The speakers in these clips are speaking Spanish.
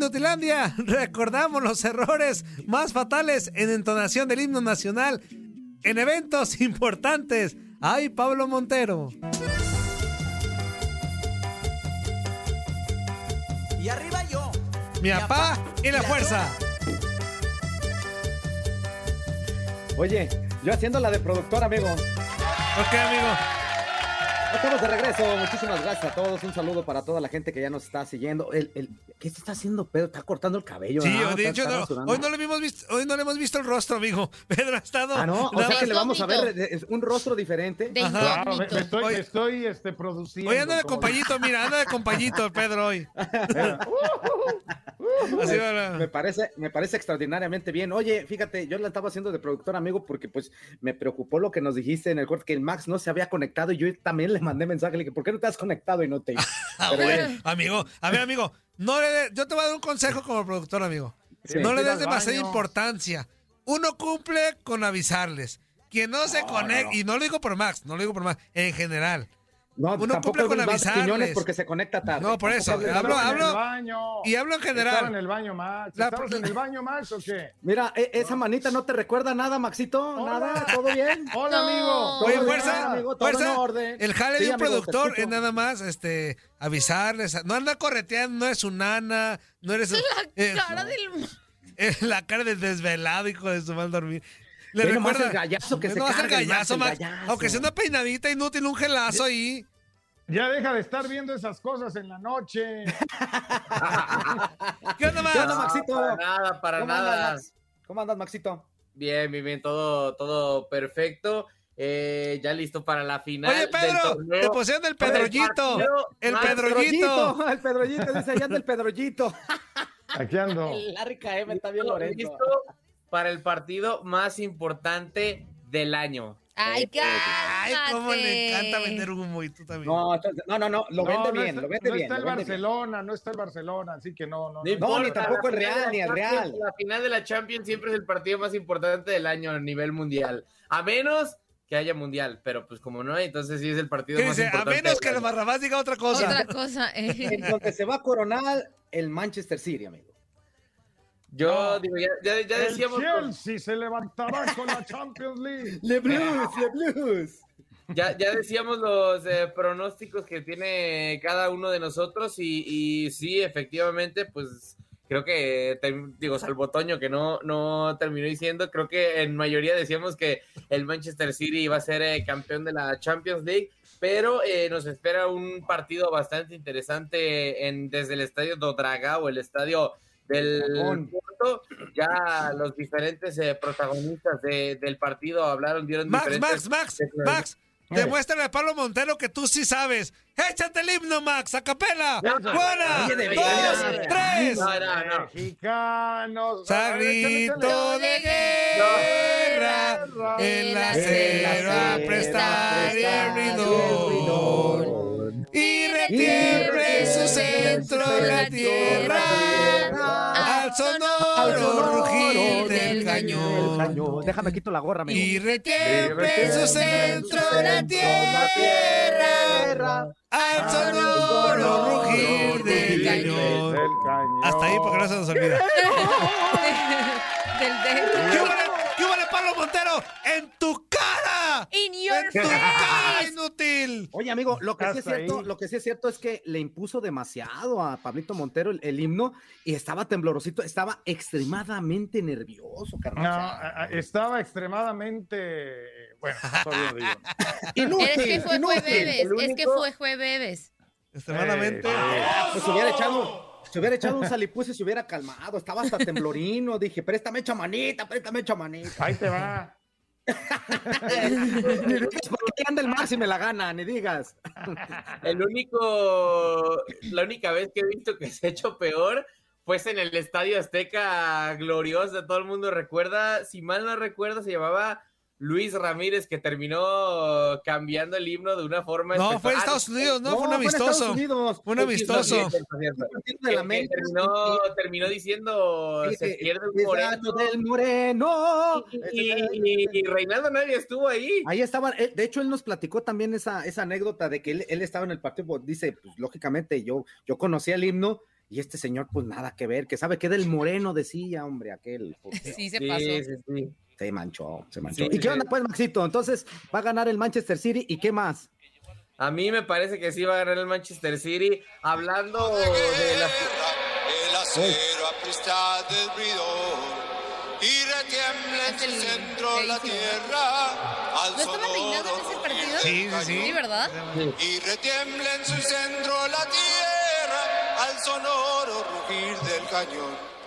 Inutilandia, recordamos los errores más fatales en entonación del himno nacional en eventos importantes. ¡Ay, Pablo Montero! Y arriba yo. Mi papá y la fuerza. Oye, yo haciendo la de productor, amigo. Ok, amigo. Estamos de regreso. Muchísimas gracias a todos. Un saludo para toda la gente que ya nos está siguiendo. El, el, ¿Qué se está haciendo, Pedro? Está cortando el cabello. Sí, ¿no? de hecho, no, hoy, no le hemos visto, hoy no le hemos visto el rostro, amigo. Pedro ha estado. Ah, no. O sea que le vamos a ver un rostro diferente. De Ajá. Claro, me, me estoy, me estoy este, produciendo. Hoy anda de compañito, mira, anda de compañito, Pedro, hoy. Así va la- Me parece, me parece extraordinariamente bien. Oye, fíjate, yo la estaba haciendo de productor, amigo, porque pues me preocupó lo que nos dijiste en el corte, que el Max no se había conectado y yo también le mandé mensaje, le dije, ¿por qué no te has conectado y no te... Ah, Pero bueno. Amigo, a ver, amigo, no le de- yo te voy a dar un consejo como productor, amigo. Sí. no le des demasiada baño. importancia. Uno cumple con avisarles. Quien no se conecta, y no lo digo por Max, no lo digo por Max, en general. No, Uno tampoco cumple con avisarles. Porque se conecta tarde. No, por eso, hablo- hablo- el baño. Y hablo en Estaba en general. el baño, Max. La- ¿Estabas en el baño, Max, o qué? Mira, e- esa manita no te recuerda nada, Maxito, Hola. nada, ¿todo bien? Hola, No. amigo. Oye, fuerza, bien, amigo, todo fuerza. en orden. El jale Sí, de un productor es nada más este avisarles. No anda correteando, no es su nana, no eres. eh, Cara del... eh, la cara del desvelado, hijo de su mal dormir. Le recuerda. el gallazo que se no carga el gallazo, el gallazo. Aunque sea una peinadita inútil, un gelazo ahí. Ya deja de estar viendo esas cosas en la noche. ¿Qué onda, Max? ¿Qué onda, Maxito? Para nada, para ¿Cómo nada. andas? ¿Cómo andas, Maxito? Bien, bien, bien, todo, todo perfecto. Eh, ya listo para la final. Oye, del Pedro, torneo. te pusieron el Pedrollito. El más- Pedrollito. El Pedrollito, dice allá anda el Pedrollito. Aquí ando. El KM está bien Lorenzo. listo para el partido más importante del año. Ay, Ay, cómo le encanta cálmate. vender humo y tú también. No, no, no, no, lo No, vende no bien, está, lo vende no bien. está el bien. Barcelona, no está el Barcelona, así que no, no. No no. importa, ni tampoco el Real, ni el Real. La final de la Champions siempre es el partido más importante del año a nivel mundial. A menos que haya mundial, pero pues como no hay, entonces sí es el partido ¿Qué más dice? A importante. menos que el. Barrabás diga otra cosa. Otra cosa. eh. En donde se va a coronar el Manchester City, amigo. Yo No. digo, ya, ya, ya El decíamos, Chelsea se levantará con la Champions League. Le Blues, Le Blues. ya, ya decíamos los eh, pronósticos que tiene cada uno de nosotros y, y sí, efectivamente, pues creo que, digo, salvo Toño que no, no terminó diciendo, creo que en mayoría decíamos que el Manchester City iba a ser eh, campeón de la Champions League, pero eh, nos espera un partido bastante interesante en, desde el estadio do Dragao, el estadio del. Porto. Ya los diferentes eh, protagonistas de- del partido hablaron, dieron Max, diferentes... Max, Max, Max. Demuéstrale a Pablo Montero que tú sí sabes. Échate el himno, Max, a capela. Una, dos, tres. No, no, no. Mexicanos. Sagrito de guerra, el acero a prestar y el. Y retiembre en su centro la tierra al sonoro rugir del cañón. Déjame quito la gorra, amigo. Y retiembre en su centro la tierra al sonoro rugir del cañón. Del. Hasta ahí porque no se nos olvida. Del dedo. ¿Qué huele, qué huele, Pablo Montero? ¡En tu cara! In your ¡En tu cara, face. inútil! Oye, amigo, lo que sí es cierto, ahí. lo que sí es cierto es que le impuso demasiado a Pablito Montero el, el himno y estaba temblorosito, estaba extremadamente nervioso, carnal. No, O sea, a- a- estaba extremadamente. Bueno, todavía lo digo. inútil, Es que fue jueves. El Es que único- fue jueves. Extremadamente. Eh, Pues se hubiera echado, se hubiera echado un salipuz y se hubiera calmado, estaba hasta temblorino, dije, préstame hecha manita, préstame hecha manita. Ahí te va. Por qué anda el Max y me la gana, ni digas. El único, la única vez que he visto que se ha hecho peor fue en el Estadio Azteca glorioso, todo el mundo recuerda, si mal no recuerdo, se llamaba Luis Ramírez, que terminó cambiando el himno de una forma No, fue en. Estados Unidos, no, fue un fue en Estados amistoso. Unidos. Fue un amistoso. terminó, terminó diciendo Sí, se pierde un moreno. Del Moreno. Y, y- y Reinaldo Navia estuvo ahí. Ahí estaba, eh, de hecho él nos platicó también esa, esa anécdota de que él, él estaba en el partido, pues, dice, pues lógicamente yo, yo conocía el himno y este señor pues nada que ver, que sabe que del moreno decía, hombre, aquel, Sí, se Sí, pasó. sí, sí. Se manchó, se manchó. Sí, ¿Y qué sí. onda pues Maxito? Entonces va a ganar el Manchester City y qué más? A mí me parece que sí va a ganar el Manchester City. Hablando de la. El acero del bridor y retiembla en el centro la tierra al ¿No estaba reinado en ese partido? sí, sí. Sí, ¿verdad? y retiembla en su centro la tierra al sonoro rugir del cañón.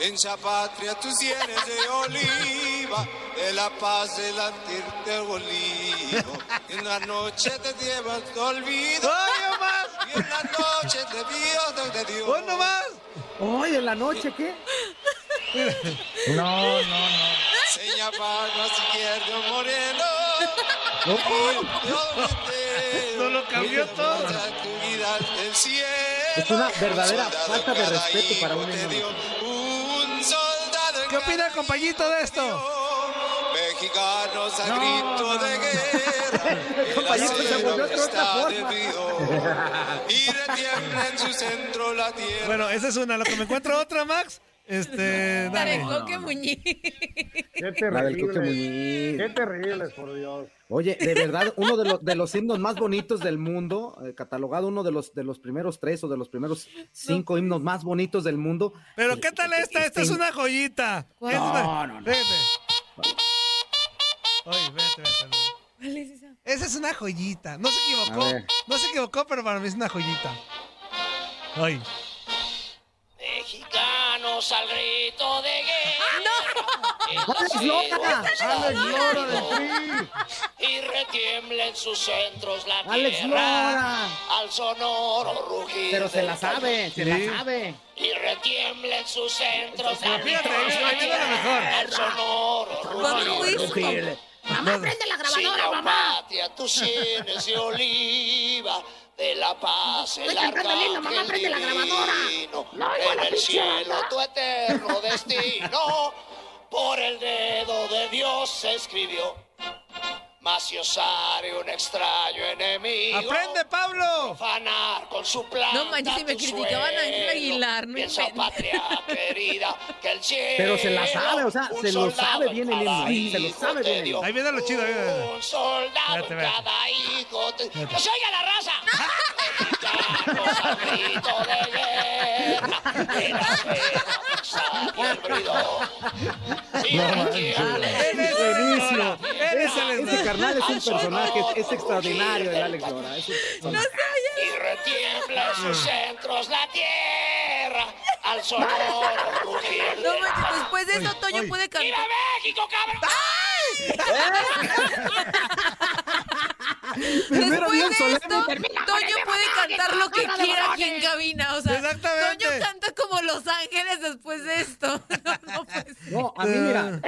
En esa patria tus sienes de oliva, de la paz del latir olivo. En la noche te llevas tu olvido, ¡Ay, no más! y en la noche te Dios de Dios. ¡Oh, no más! Hoy en la noche, ¿qué? No, no, no. Seña Vargas izquierdo moreno. No lo cambió todo. Es una verdadera falta de respeto para un himno. ¿Qué opina el compañito de esto? Mexicanos a grito de guerra. El compañito se volvió de otra está forma. debido. Y retiembla en su centro la tierra. Bueno, esa es una. Lo que me encuentro otra, Max. Este, La de dale. Coque Muñiz. Qué La del Coque terrible. Muñiz. Qué terrible, por Dios. Oye, de verdad, uno de los, de los himnos más bonitos del mundo, eh, catalogado uno de los, de los primeros tres o de los primeros cinco himnos más bonitos del mundo. Pero ¿qué tal esta? Esta es una joyita. ¿Cuál? Es una- No, no, no. Vete. Oye, vete, vete. ¿Cuál es esa? Esa es una joyita. No se A equivocó. No se equivocó, pero para mí es una joyita. Ay. Al grito de guerra. ¡Alex Lora! Alex Lora Tri. Y retiembla en sus centros la ¡Alex tierra. Lora! Al sonoro rugir. Pero se la sabe, se Sí. la sabe. Y retiembla en sus centros la mejor. Al sonoro ¿Cuándo fue rugir. Mamá, prende la Si la patria tus sienes de oliva, de la paz el arcángel divino, en el cielo tu eterno destino, por el dedo de Dios se escribió. Mas si osare un extraño enemigo, ¡Aprende, Pablo! profanar con su planta No manches, si me criticaban a Ángel. Aguilar, no Piensa, inventes. patria querida, que el cielo Pero se la sabe, o sea, se lo sabe en bien el himno, ahí, se lo sabe bien dio. Ahí viene lo chido, ahí viene. Un soldado Espérate, en espérate. cada hijo. te- ¡Que se oiga la raza! Grito de guerra, de la el bridón. Y Buenísimo. Ese carnal es un personaje, es, extraordinario el Alex Lora. es un personaje. y retiembla en sus centros la tierra al sonoro rugir No manches, después de eso Toño puede ¡Viva cantar. México, cabrón! Primero Después de solemne, esto, Toño puede cantar lo que quiera aquí en cabina. O sea, Exactamente. Toño canta como Los Ángeles después de esto. No, no, pues. No, a mí mira,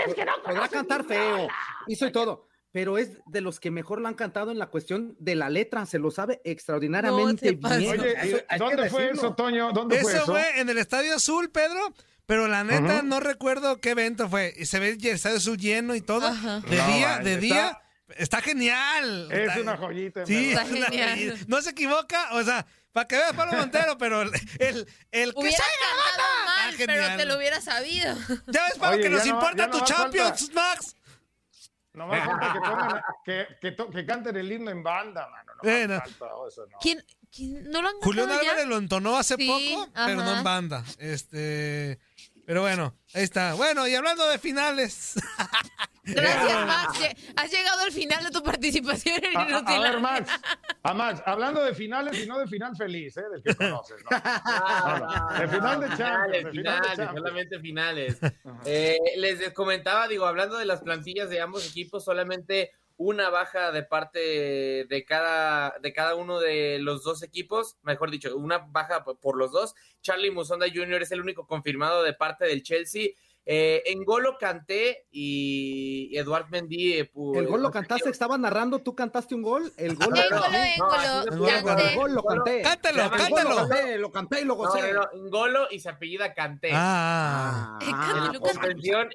podrá cantar feo, hizo y todo, pero es de los que mejor lo han cantado en la cuestión de la letra, se lo sabe extraordinariamente No bien. Oye, Eso ¿y hay que ¿dónde fue decirlo. eso, Toño? ¿Dónde fue Eso eso? fue en el Estadio Azul, Pedro. Pero la neta, Ujú. no recuerdo qué evento fue. Y se ve el Estadio Azul lleno y todo. Ajá. De No, día, de está- día. Está genial. Es Está- una joyita. Sí. Está es una genial. joyita. No se equivoca, o sea, para que veas Pablo Montero, pero el, el, el que Hubieras se cantado mal, pero te lo hubieras sabido. Ya ves, Pablo, Oye, que nos no- importa tu no más Champions, Max. Nomás falta que, pongan, que, que, to- que canten el himno en banda, mano. No Eh, no. falta eso, no. ¿Quién, quién no lo han Julián? Álvarez lo entonó hace Sí, poco, pero no en banda. Este. Pero bueno, ahí está. Bueno, y hablando de finales. Gracias, Max. Has llegado al final de tu participación en A, a- a ver. Max, a Max, hablando de finales y no de final feliz, ¿eh? Del que conoces, ¿no? Ah, De final de Champions, finales, de final de finales, Champions. solamente finales. Eh, les comentaba, digo, hablando de las plantillas de ambos equipos, solamente una baja de parte de cada, de cada uno de los dos equipos, mejor dicho, una baja por los dos. Charlie Musonda Jr. es el único confirmado de parte del Chelsea. Eh, en Golo Canté y Eduard Mendy. eh, El gol lo cantaste, estaba narrando, tú cantaste un gol. El gol lo El canté. gol lo canté. Cántalo, El cántalo. Lo canté, lo canté y lo gocé. no, no, Ngolo y se apellida Canté. Ah. Eh,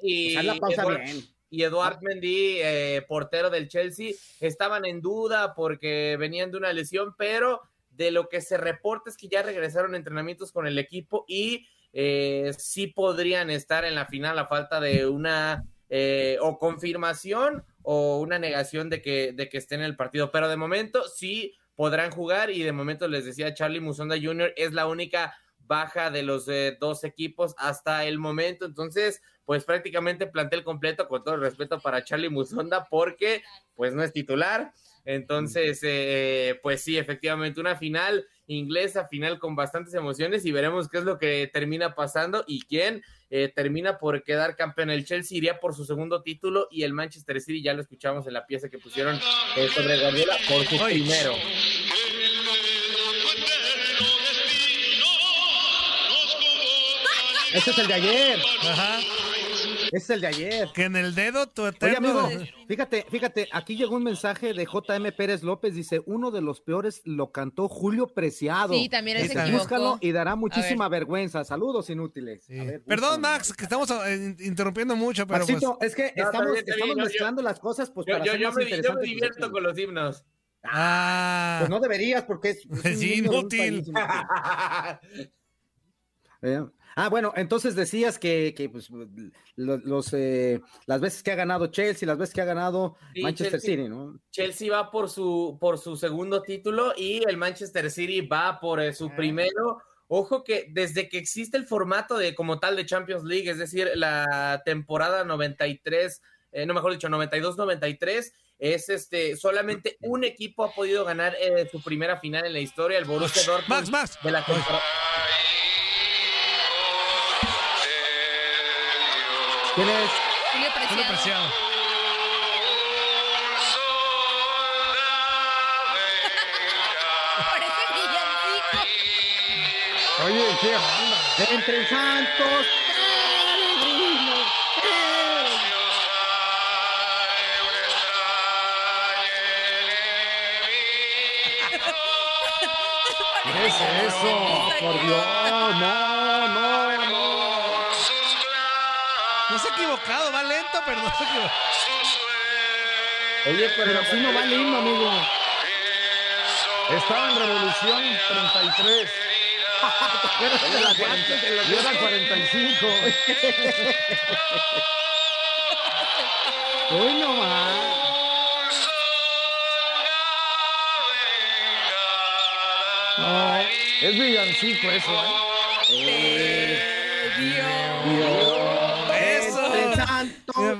y la pausa Eduard- bien. Y Eduard Mendy, eh, portero del Chelsea, estaban en duda porque venían de una lesión, pero de lo que se reporta es que ya regresaron a entrenamientos con el equipo y eh, sí podrían estar en la final a falta de una eh, o confirmación o una negación de que, de que estén en el partido. Pero de momento sí podrán jugar y de momento les decía Charlie Musonda Jr. es la única baja de los eh, dos equipos hasta el momento. Entonces, pues prácticamente plantel completo, con todo el respeto para Charlie Musonda, porque pues no es titular. Entonces, eh, pues sí, efectivamente, una final inglesa, final con bastantes emociones y veremos qué es lo que termina pasando y quién eh, termina por quedar campeón. El Chelsea iría por su segundo título y el Manchester City, ya lo escuchamos en la pieza que pusieron eh, sobre Guardiola, por su primero. Ese es el de ayer. Ajá. Ese es el de ayer. Que en el dedo tu Oye, eterno. amigo, fíjate, fíjate, aquí llegó un mensaje de JM Pérez López, dice, uno de los peores lo cantó Julio Preciado. Sí, también Dice, equivocó. Búscalo y dará muchísima vergüenza. Saludos inútiles. Sí. A ver, Perdón. Max, que estamos eh, in- interrumpiendo mucho, pero pues. Es que No, estamos, bien, está bien, estamos yo- mezclando las cosas pues Yo, para yo, hacer yo más me, yo me tu divierto con los himnos. Ah. Pues no deberías porque es, es un inútil. país. Eh, Ah, bueno, entonces decías que, que, pues, lo- los, eh, las veces que ha ganado Chelsea, las veces que ha ganado Sí, Manchester Chelsea. City, ¿no? Chelsea va por su, por su segundo título y el Manchester City va por eh, su primero. Ojo que desde que existe el formato de como tal de Champions League, es decir, la temporada 93, eh, no mejor dicho, 92-93, es este, solamente un equipo ha podido ganar eh, su primera final en la historia, el Borussia Dortmund Max, Max. de la temporada. ¿Quién es? Julio Julio Preciado. Preciado. Parece villancico. Oye, qué onda. Entre santos. peregrinos, ¿Qué es eso? Por Dios, no, No se ha equivocado, va lento, pero no se ha equivocado. Oye, pero, Pero si no va el himno, amigo. Estaba en Revolución 33. Y era 45. Uy, no más. No, es villancico eso, ¿eh? Eso. Entre santos.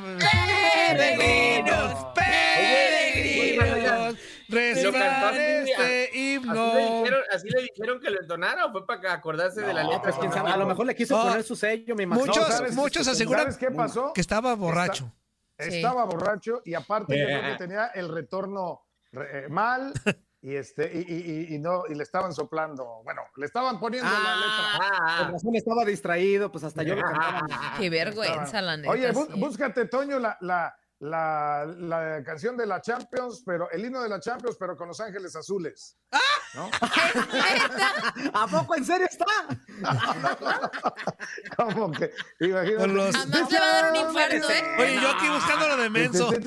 Peregrinos, peregrinos, reciban este ¿Así le, himno. dijeron, ¿Así le dijeron que lo entonara o fue para acordarse de la No, letra? pues quién sabe, a lo mejor le quiso No. poner su sello, me imagino. Muchos, ¿sabes? muchos aseguran ¿Sabes qué pasó? que estaba borracho. Sí. Estaba borracho y aparte yo creo que tenía el retorno re- eh, mal y este y, y- y- y no y le estaban soplando, bueno, le estaban poniendo la letra. Ah, Con razón estaba distraído, pues hasta yo lo cantaba. Qué vergüenza, la neta. Oye, bú- sí. búscate Toño la, la, la, la canción de la Champions, pero el himno de la Champions, pero con los Ángeles Azules. ¿No? ¿A poco en serio está? Como que imagínate. Con los- Jamás le va a dar un infarto, ¿eh? Oye, yo aquí buscando lo de menso. ¿Cómo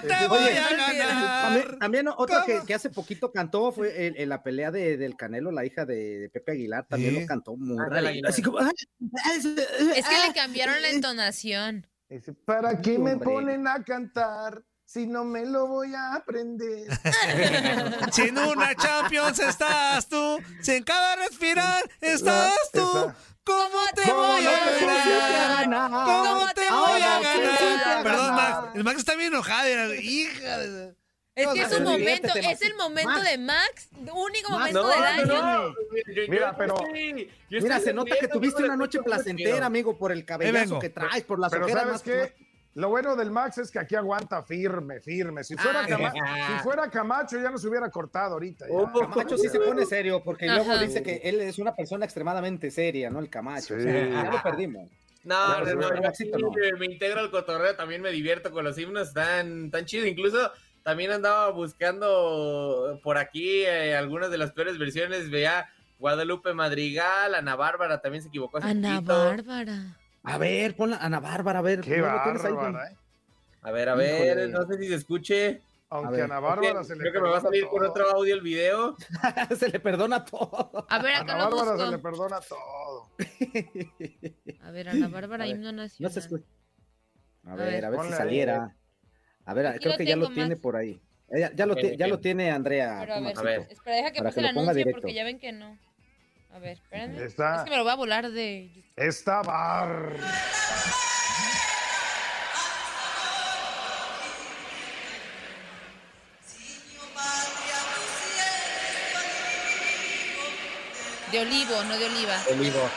te voy Oye, a También, ganar? también otro que, ¿Cómo? que hace poquito cantó fue en, en la pelea de, del Canelo, la hija de, de Pepe Aguilar, también lo cantó muy. Aguilar. Así como, "Ay, Es que le cambiaron la entonación. Dice, ¿Para qué me ponen a cantar si no me lo voy a aprender? Si en una Champions estás tú, si en cada respirar estás tú. ¿Cómo te ¿Cómo voy a ganar? ¿Cómo te voy a ganar? Perdón. Max. El Max está bien enojado. Hija de... Es que es un momento, Max. es el momento Max. de Max, único Max, momento No, del año. no. Yo- yo Mira, pero- Mira, se nota que tuviste una noche placentera, amigo, por el cabellazo que traes, por las Pero ojeras ¿sabes más qué? Lo bueno del Max es que aquí aguanta firme, firme. Si fuera, Ah. Cama- si fuera Camacho ya nos hubiera cortado ahorita. ya. Oh. Camacho sí se pone serio, porque Ajá. luego dice que él es una persona extremadamente seria, ¿no? El Camacho. O sea, Sí. ya lo perdimos. No, Claro, no, no, me, integro al cotorreo, también me divierto con los himnos, tan, tan chido. Incluso también andaba buscando por aquí eh, algunas de las peores versiones, veía Guadalupe Madrigal, Ana Bárbara también se equivocó. hace Ana poquito. Bárbara. A ver, ponla, Ana Bárbara, a ver. Qué ¿no lo tienes ahí, bárbara, ¿eh? A ver, a ver, Híjole. no sé si se escuche. Aunque A ver. Ana Bárbara se le Creo que me va a perdona salir con todo. otro audio el video. se le perdona todo. A ver, Ana acá lo Bárbara se le perdona todo. A ver, Ana Bárbara, A ver, himno No se escucha. A ver. ver, a ver si saliera. A ver, Aquí creo lo que ya lo tengo, tiene por ahí. Ella- ya, lo Ok, ti- ya lo tiene Andrea. Pero a ver. A ver. espera, deja que Para pase que el lo ponga anuncio directo. porque ya ven que no. A ver, espérenme. Está- Es que me lo voy a volar de... Esta bar. De olivo, no de oliva. Olivo.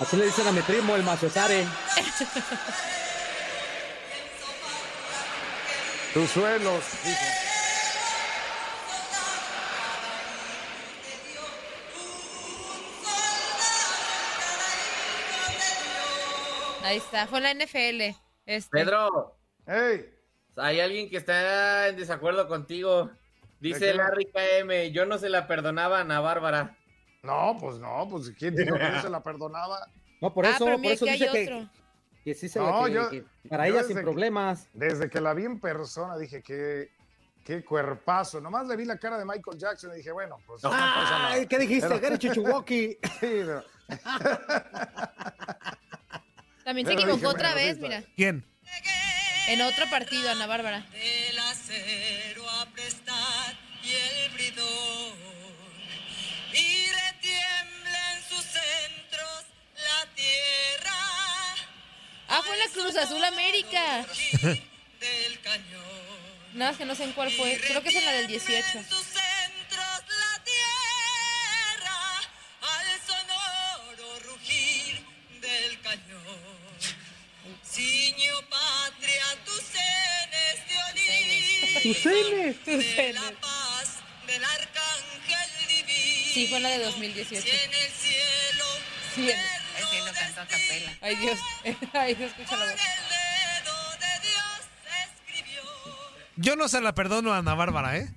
Así le dicen a mi primo, el Maciosare. Tus suelos. dice. Ahí está, fue la NFL. Este. Pedro, ¡Ey! hay alguien que está en desacuerdo contigo. ¿De Dice? Larry KM, yo no se la perdonaba a Ana Bárbara. No, pues no, pues ¿quién dijo que no se la perdonaba? No, por ah, eso, pero por mira, eso hay dice que, otro. que sí se No, que- yo- que para yo ella sin que- problemas. Desde que la vi en persona dije que qué cuerpazo. Nomás le vi la cara de Michael Jackson y dije, bueno, pues no pasa nada. Ay, ¿qué dijiste? Pero- Gary Chichuwoki. Sí, pero- También se equivocó dije, otra bueno, vez, sí mira. ¿Quién? En otro partido, Ana Bárbara. El acero fue en la Cruz Azul América. Nada más que no sé en cuál fue. Creo que es en la del 18. En sus centros la tierra. Al sonoro rugir del cañón. Ciño patria, tus cenes de olivo. ¡Tus cenes! De la paz del arcángel divino. Sí, fue la de 2018. Y en el cielo. Sí, a capela. Ay, Dios. Ay, Dios escribió. Yo no se la perdono a Ana Bárbara, ¿eh?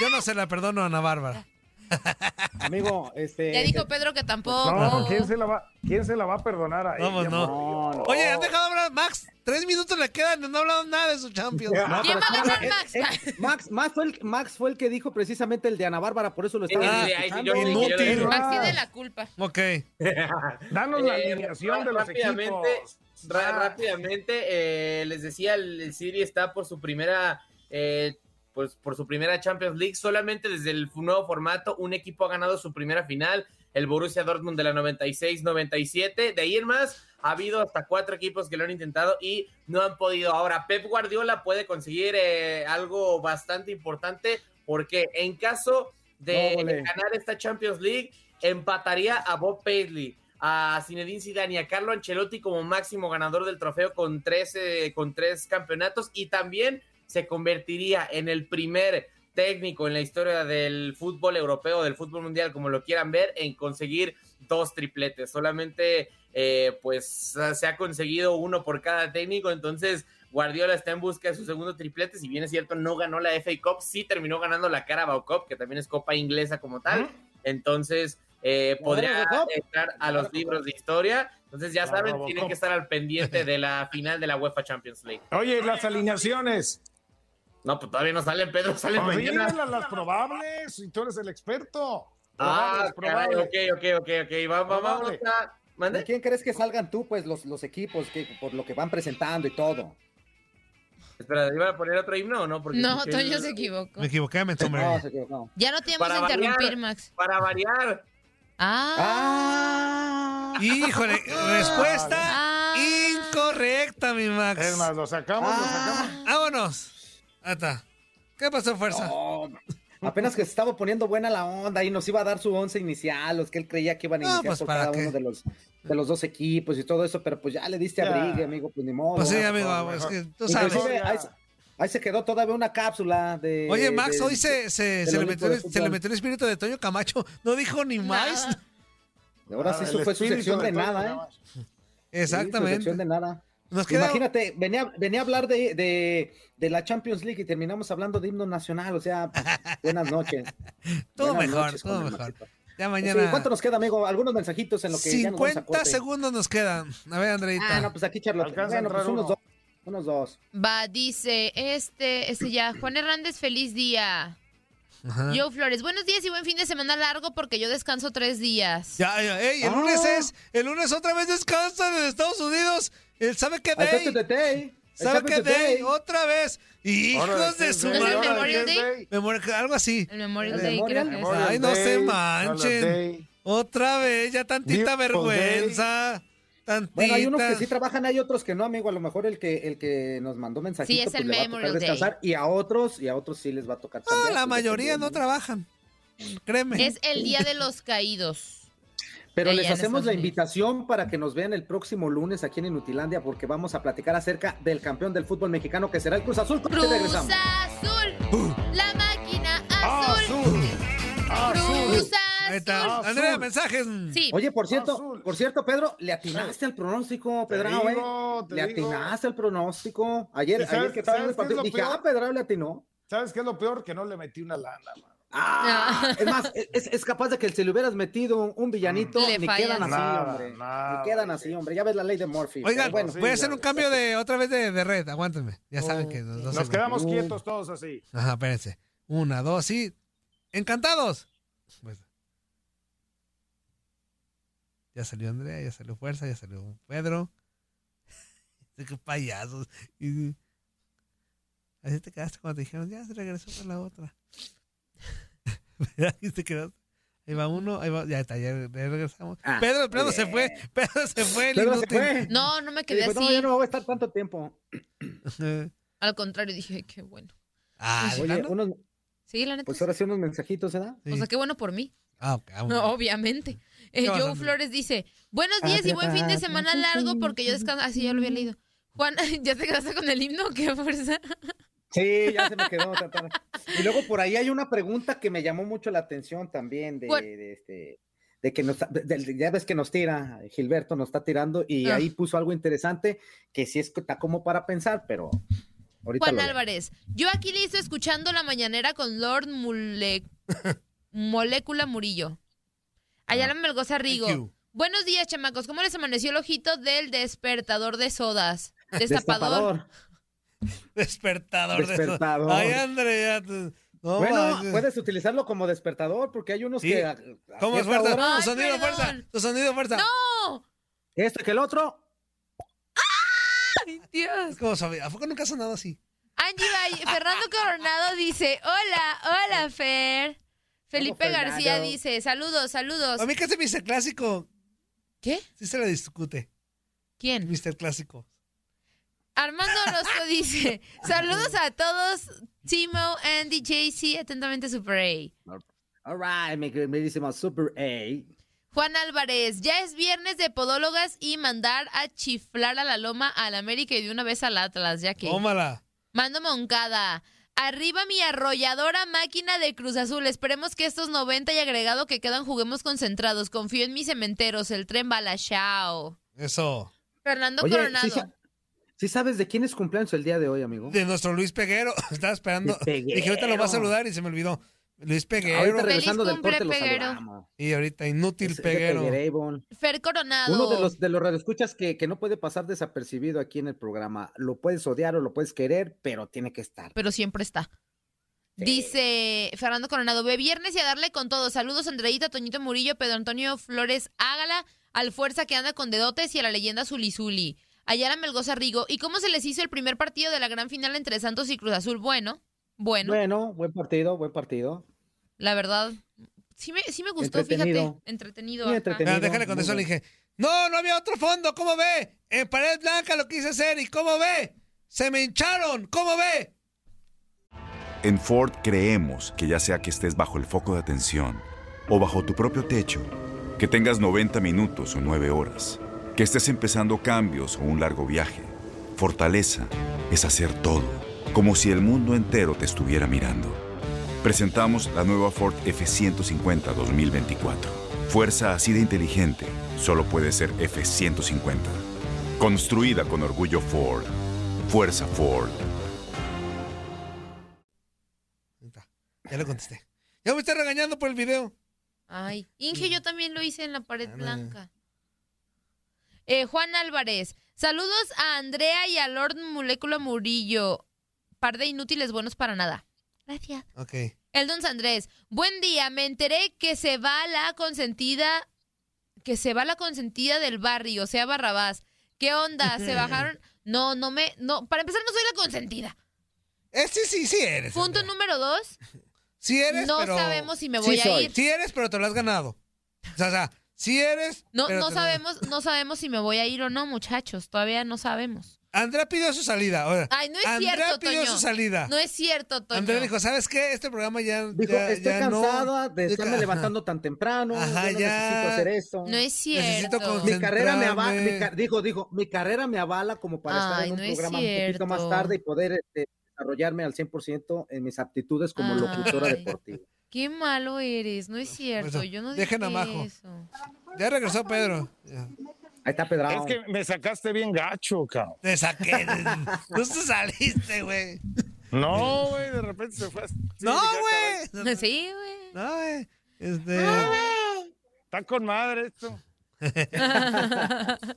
Yo no se la perdono a Ana Bárbara. Amigo, este. Ya dijo Pedro que tampoco. No, ¿quién se la va, quién se la va a perdonar a Vamos, ella? no. No, no. Oye, ¿han dejado hablar? Max, tres minutos le quedan, no ha hablado nada de su Champions. No, ¿Quién va a ganar, Max? eh, eh, Max, Max, fue el, Max fue el que dijo precisamente el de Ana Bárbara, por eso lo estaba yo- escuchando. Inútil. Max tiene la culpa. Ok. Danos la Eh, alineación de los rápidamente, equipos. Ra- Ah, rápidamente, eh, les decía, el, el City está por su primera, eh, pues por su primera Champions League. Solamente desde el nuevo formato, un equipo ha ganado su primera final, el Borussia Dortmund de la 96-97. De ahí en más, ha habido hasta cuatro equipos que lo han intentado y no han podido. Ahora, Pep Guardiola puede conseguir eh, algo bastante importante porque en caso de No, ganar esta Champions League, empataría a Bob Paisley a Zinedine Zidane y a Carlo Ancelotti como máximo ganador del trofeo con tres, eh, con tres campeonatos y también se convertiría en el primer técnico en la historia del fútbol europeo, del fútbol mundial, como lo quieran ver, en conseguir dos tripletes. Solamente eh, pues se ha conseguido uno por cada técnico, entonces Guardiola está en busca de su segundo triplete, si bien es cierto no ganó la FA Cup, sí terminó ganando la Carabao Cup, que también es copa inglesa como tal, entonces eh, podría entrar a los libros de historia. Entonces ya saben, tienen que estar al pendiente de la final de la UEFA Champions League. Oye, las alineaciones. No, pues todavía no salen, Pedro, salen mañana. Dímelas las probables, y tú eres el experto. Ah, es probable. caray, ok, ok, ok, ok. Va, va, vamos Probable. a... ¿Mande? ¿De quién crees que salgan tú, pues, los, los equipos, que, por lo que van presentando y todo? Espera, ¿iban a poner otro himno o no? Porque No, escuché Toño se equivocó. Me equivoqué, me hombre. No, se equivocó. Ya no te vamos Para a interrumpir, variar. Max. Para variar. Ah. ¡Ah! Híjole, respuesta Ah. incorrecta, mi Max. Es más, lo sacamos, lo sacamos. Ah, Vámonos. Ahí está. ¿Qué pasó, fuerza? no. Apenas que se estaba poniendo buena la onda y nos iba a dar su once inicial, los que él creía que iban a No, iniciar pues, por ¿para cada qué? uno de los, de los dos equipos y todo eso, pero pues ya le diste Ya. abrigue, amigo, pues ni modo. Pues sí, amigo, mejor, es que tú sabes. Ahí, ahí se quedó todavía una cápsula de... Oye, Max, de- hoy se, se, del se le metió, se le metió el espíritu de Toño Camacho. No dijo ni más. Nada. Ahora sí, eso fue su espíritu sección de nada, ¿eh? Sí, su Exactamente. sección de nada. Nos queda. Imagínate, venía, venía a hablar de, de, de la Champions League y terminamos hablando de himno nacional, o sea, buenas noches. Todo Buenas mejor, noches, todo mejor. Ya Sí, mañana. ¿Cuánto nos queda, amigo? Algunos mensajitos en lo que ya nos vamos a 50 corte. segundos nos quedan. A ver, Andreita. Ah, no, pues aquí, a Bueno, pues unos uno. dos. Unos dos. Va, dice, este, este ya, Juan Hernández, feliz día. Ajá. Joe Flores, buenos días y buen fin de semana largo porque yo descanso tres días. Ya, ya, ey, el Ah. lunes es. El lunes otra vez descansan en Estados Unidos. El sabe Day. El ¿Sabe qué day? Otra vez. Ahora Hijos de qué su day, ¿No es el ahora madre. Memorial Day? Algo así. El Memorial ¿El Day creo que es. Ay, no se manchen. Otra vez, ya tantita Beautiful vergüenza. Tantita. Bueno, hay unos que sí trabajan, hay otros que no, amigo. A lo mejor el que, el que nos mandó mensajito, Sí, es pues el le va a tocar Memorial Day. descansar. Y a otros, y a otros sí les va a tocar No, la pues, mayoría no trabajan. Créeme. Es el día de los caídos. Pero les hacemos la invitación para que nos vean el próximo lunes aquí en Inutilandia porque vamos a platicar acerca del campeón del fútbol mexicano que será el Cruz Azul. Cruz regresamos. Azul, la máquina azul. Azul. Cruz Ahí está. Azul. Andrea, mensajes. Sí, Oye, por cierto, Azul. por cierto, Pedro, le atinaste al pronóstico, Te Pedro, ¿eh? digo, te Le atinaste al pronóstico. Ayer, ¿Y sabes- ayer que estaba en el partido, dije, peor? ah, Pedro le atinó. ¿Sabes qué es lo peor? Que no le metí una lana, man. Ah, es más, es, es capaz de que si le hubieras metido un villanito, Le ni fallas. quedan así, Nada, hombre. nada, ni quedan sí. así, hombre. Ya ves la ley de Murphy. Oigan, bueno, sí, voy a hacer un cambio de otra vez de, de red. Aguántenme. Ya saben que los dos Nos quedamos quietos todos así. Ajá, espérense. Una, dos y. ¡Encantados! Pues- Ya salió Andrea, ya salió Fuerza, ya salió Pedro. Qué payasos. Y... Así te quedaste cuando te dijeron, ya se regresó con la otra. Ahí te quedaste. Ahí va uno, ahí va, ya está, ya, regresamos. Ah, Pedro, Pedro muy se fue, bien. Pedro se fue, el Pedro se fue. no, no me Y quedé dijo, no, así. ya no voy a estar tanto tiempo. Al contrario, dije, "Ay, qué bueno. Ah, ¿de Oye, unos, Sí, la neta. pues ahora sí unos mensajitos, ¿verdad? Sí. O sea, qué bueno por mí. Ah, ok, ah, No, obviamente. Eh, ¿Qué vas, Joe? Flores dice, buenos días y buen fin de semana largo porque yo descanso. Así ya lo había leído. Juan, ¿ya te quedaste con el himno? ¿Qué fuerza? Sí, ya se me quedó. Y luego por ahí hay una pregunta que me llamó mucho la atención también de, de este de que nos de- de- ya ves que nos tira Gilberto nos está tirando y Ah. ahí puso algo interesante que sí es- está como para pensar, pero ahorita Juan. Álvarez, yo aquí listo escuchando la mañanera con Lord Mule- Molécula Murillo. Ayala Melgoza Thank Rigo. you. Buenos días, chamacos. ¿Cómo les amaneció el ojito del despertador de sodas? Destapador. Destapador. Despertador. de. Despertador. Ay, Andrea. No bueno, manches. puedes utilizarlo como despertador porque hay unos Sí. que a- a ¿Cómo es fuerza? hora, Ay, tu sonido, perdón. fuerza. Tu sonido, fuerza. ¡No! este que el otro. Ay, Dios. ¿Cómo sabía? ¿A poco nunca ha sonado así? Angie Valle, Fernando Coronado dice, hola, hola, Fer. Felipe? García dice, saludos, saludos. A mí que se me Mr. Clásico. ¿Qué? Sí se le discute. ¿Quién? Mr. Clásico. Armando Orozco dice, saludos a todos, Timo, Andy, JC, atentamente Super A. All right, mi queridísimo Super A. Juan Álvarez, ya es viernes de podólogas y mandar a chiflar a la loma al América y de una vez al Atlas, ya que... Tómala. Mando Moncada. Arriba mi arrolladora máquina de Cruz Azul. Esperemos que estos 90 y agregado que quedan juguemos concentrados. Confío en mis cementeros. El tren bala. Chao. Eso. Fernando Oye, Coronado. ¿sí, sa- sí sabes de quién es cumpleaños el día de hoy, amigo? De nuestro Luis Peguero. Estaba esperando. Peguero. Dije, ahorita lo va a saludar y se me olvidó. Luis Peguero. Ahorita regresando del cumple, corte lo Peguero. saludamos. Y ahorita inútil Es- Peguero. Fer Coronado. Uno de los, de los radioescuchas que, que no puede pasar desapercibido aquí en el programa. Lo puedes odiar o lo puedes querer, pero tiene que estar. Pero siempre está. Dice Fernando Coronado, ve viernes y a darle con todo. Saludos Andreita, Toñito Murillo, Pedro Antonio Flores Ágala, al Fuerza que anda con dedotes y a la leyenda Zulizuli. Ayala Melgoza Rigo. ¿Y cómo se les hizo el primer partido de la gran final entre Santos y Cruz Azul? Bueno, bueno, Bueno, buen partido, buen partido. la verdad, sí me, sí me gustó, Entretenido. fíjate. Entretenido. Muy ajá. entretenido. Ah, déjale con eso, le dije, no, no había otro fondo, ¿cómo ve? En pared blanca lo quise hacer, ¿y cómo ve? Se me hincharon, ¿cómo ve? En Ford creemos que ya sea que estés bajo el foco de atención o bajo tu propio techo, que tengas 90 minutos o 9 horas, que estés empezando cambios o un largo viaje, fortaleza es hacer todo, como si el mundo entero te estuviera mirando. Presentamos la nueva Ford F150 2024. Fuerza así de inteligente solo puede ser F150. Construida con orgullo Ford. Fuerza Ford. Ya le contesté. Ya me está regañando por el video. Ay, Inge, yo también lo hice en la pared Ah, no. blanca. Eh, Juan Álvarez, saludos a Andrea y a Lord Molécula Murillo. Par de inútiles buenos para nada. Gracias. Ok. El Don Andrés, buen día. Me enteré que se va la consentida, que se va la consentida del barrio, o sea, Barrabás. ¿Qué onda? ¿Se bajaron? No, no me, no, para empezar no soy la consentida. Eh, sí, sí, sí eres. Punto Andrea. número dos, Sí eres, no pero... sabemos si me Sí voy a soy. ir. Sí eres, pero te lo has ganado. O sea, o sea sí eres. No, no sabemos, no sabemos si me voy a ir o no, muchachos. Todavía no sabemos. Andrea pidió su salida. ahora. Ay, no es Andrea cierto, pidió Toño. su salida. No es cierto, Toño. Andrea dijo, ¿sabes qué? Este programa ya, Dijo, ya, estoy ya no- cansada de Ajá. estarme levantando tan temprano. Ajá, yo no ya. necesito hacer esto. No es Necesito cierto. Mi carrera me avala, concentrarme. mi ca- dijo, dijo, mi carrera me avala como para estar en un es programa un poquito más tarde y poder este, desarrollarme al 100% en mis aptitudes como locutora Ay. deportiva. Qué malo eres, no es cierto. eso, Yo no dejen dije a Majo. eso. Ya regresó Pedro. Ya. Ahí está Pedrao. Es que me sacaste bien gacho, cabrón. Te saqué. Tú te saliste, güey. No, güey, de repente se fue. así, No, dije, "Ah, güey. Sí, güey. No, güey. Este. Está con madre esto.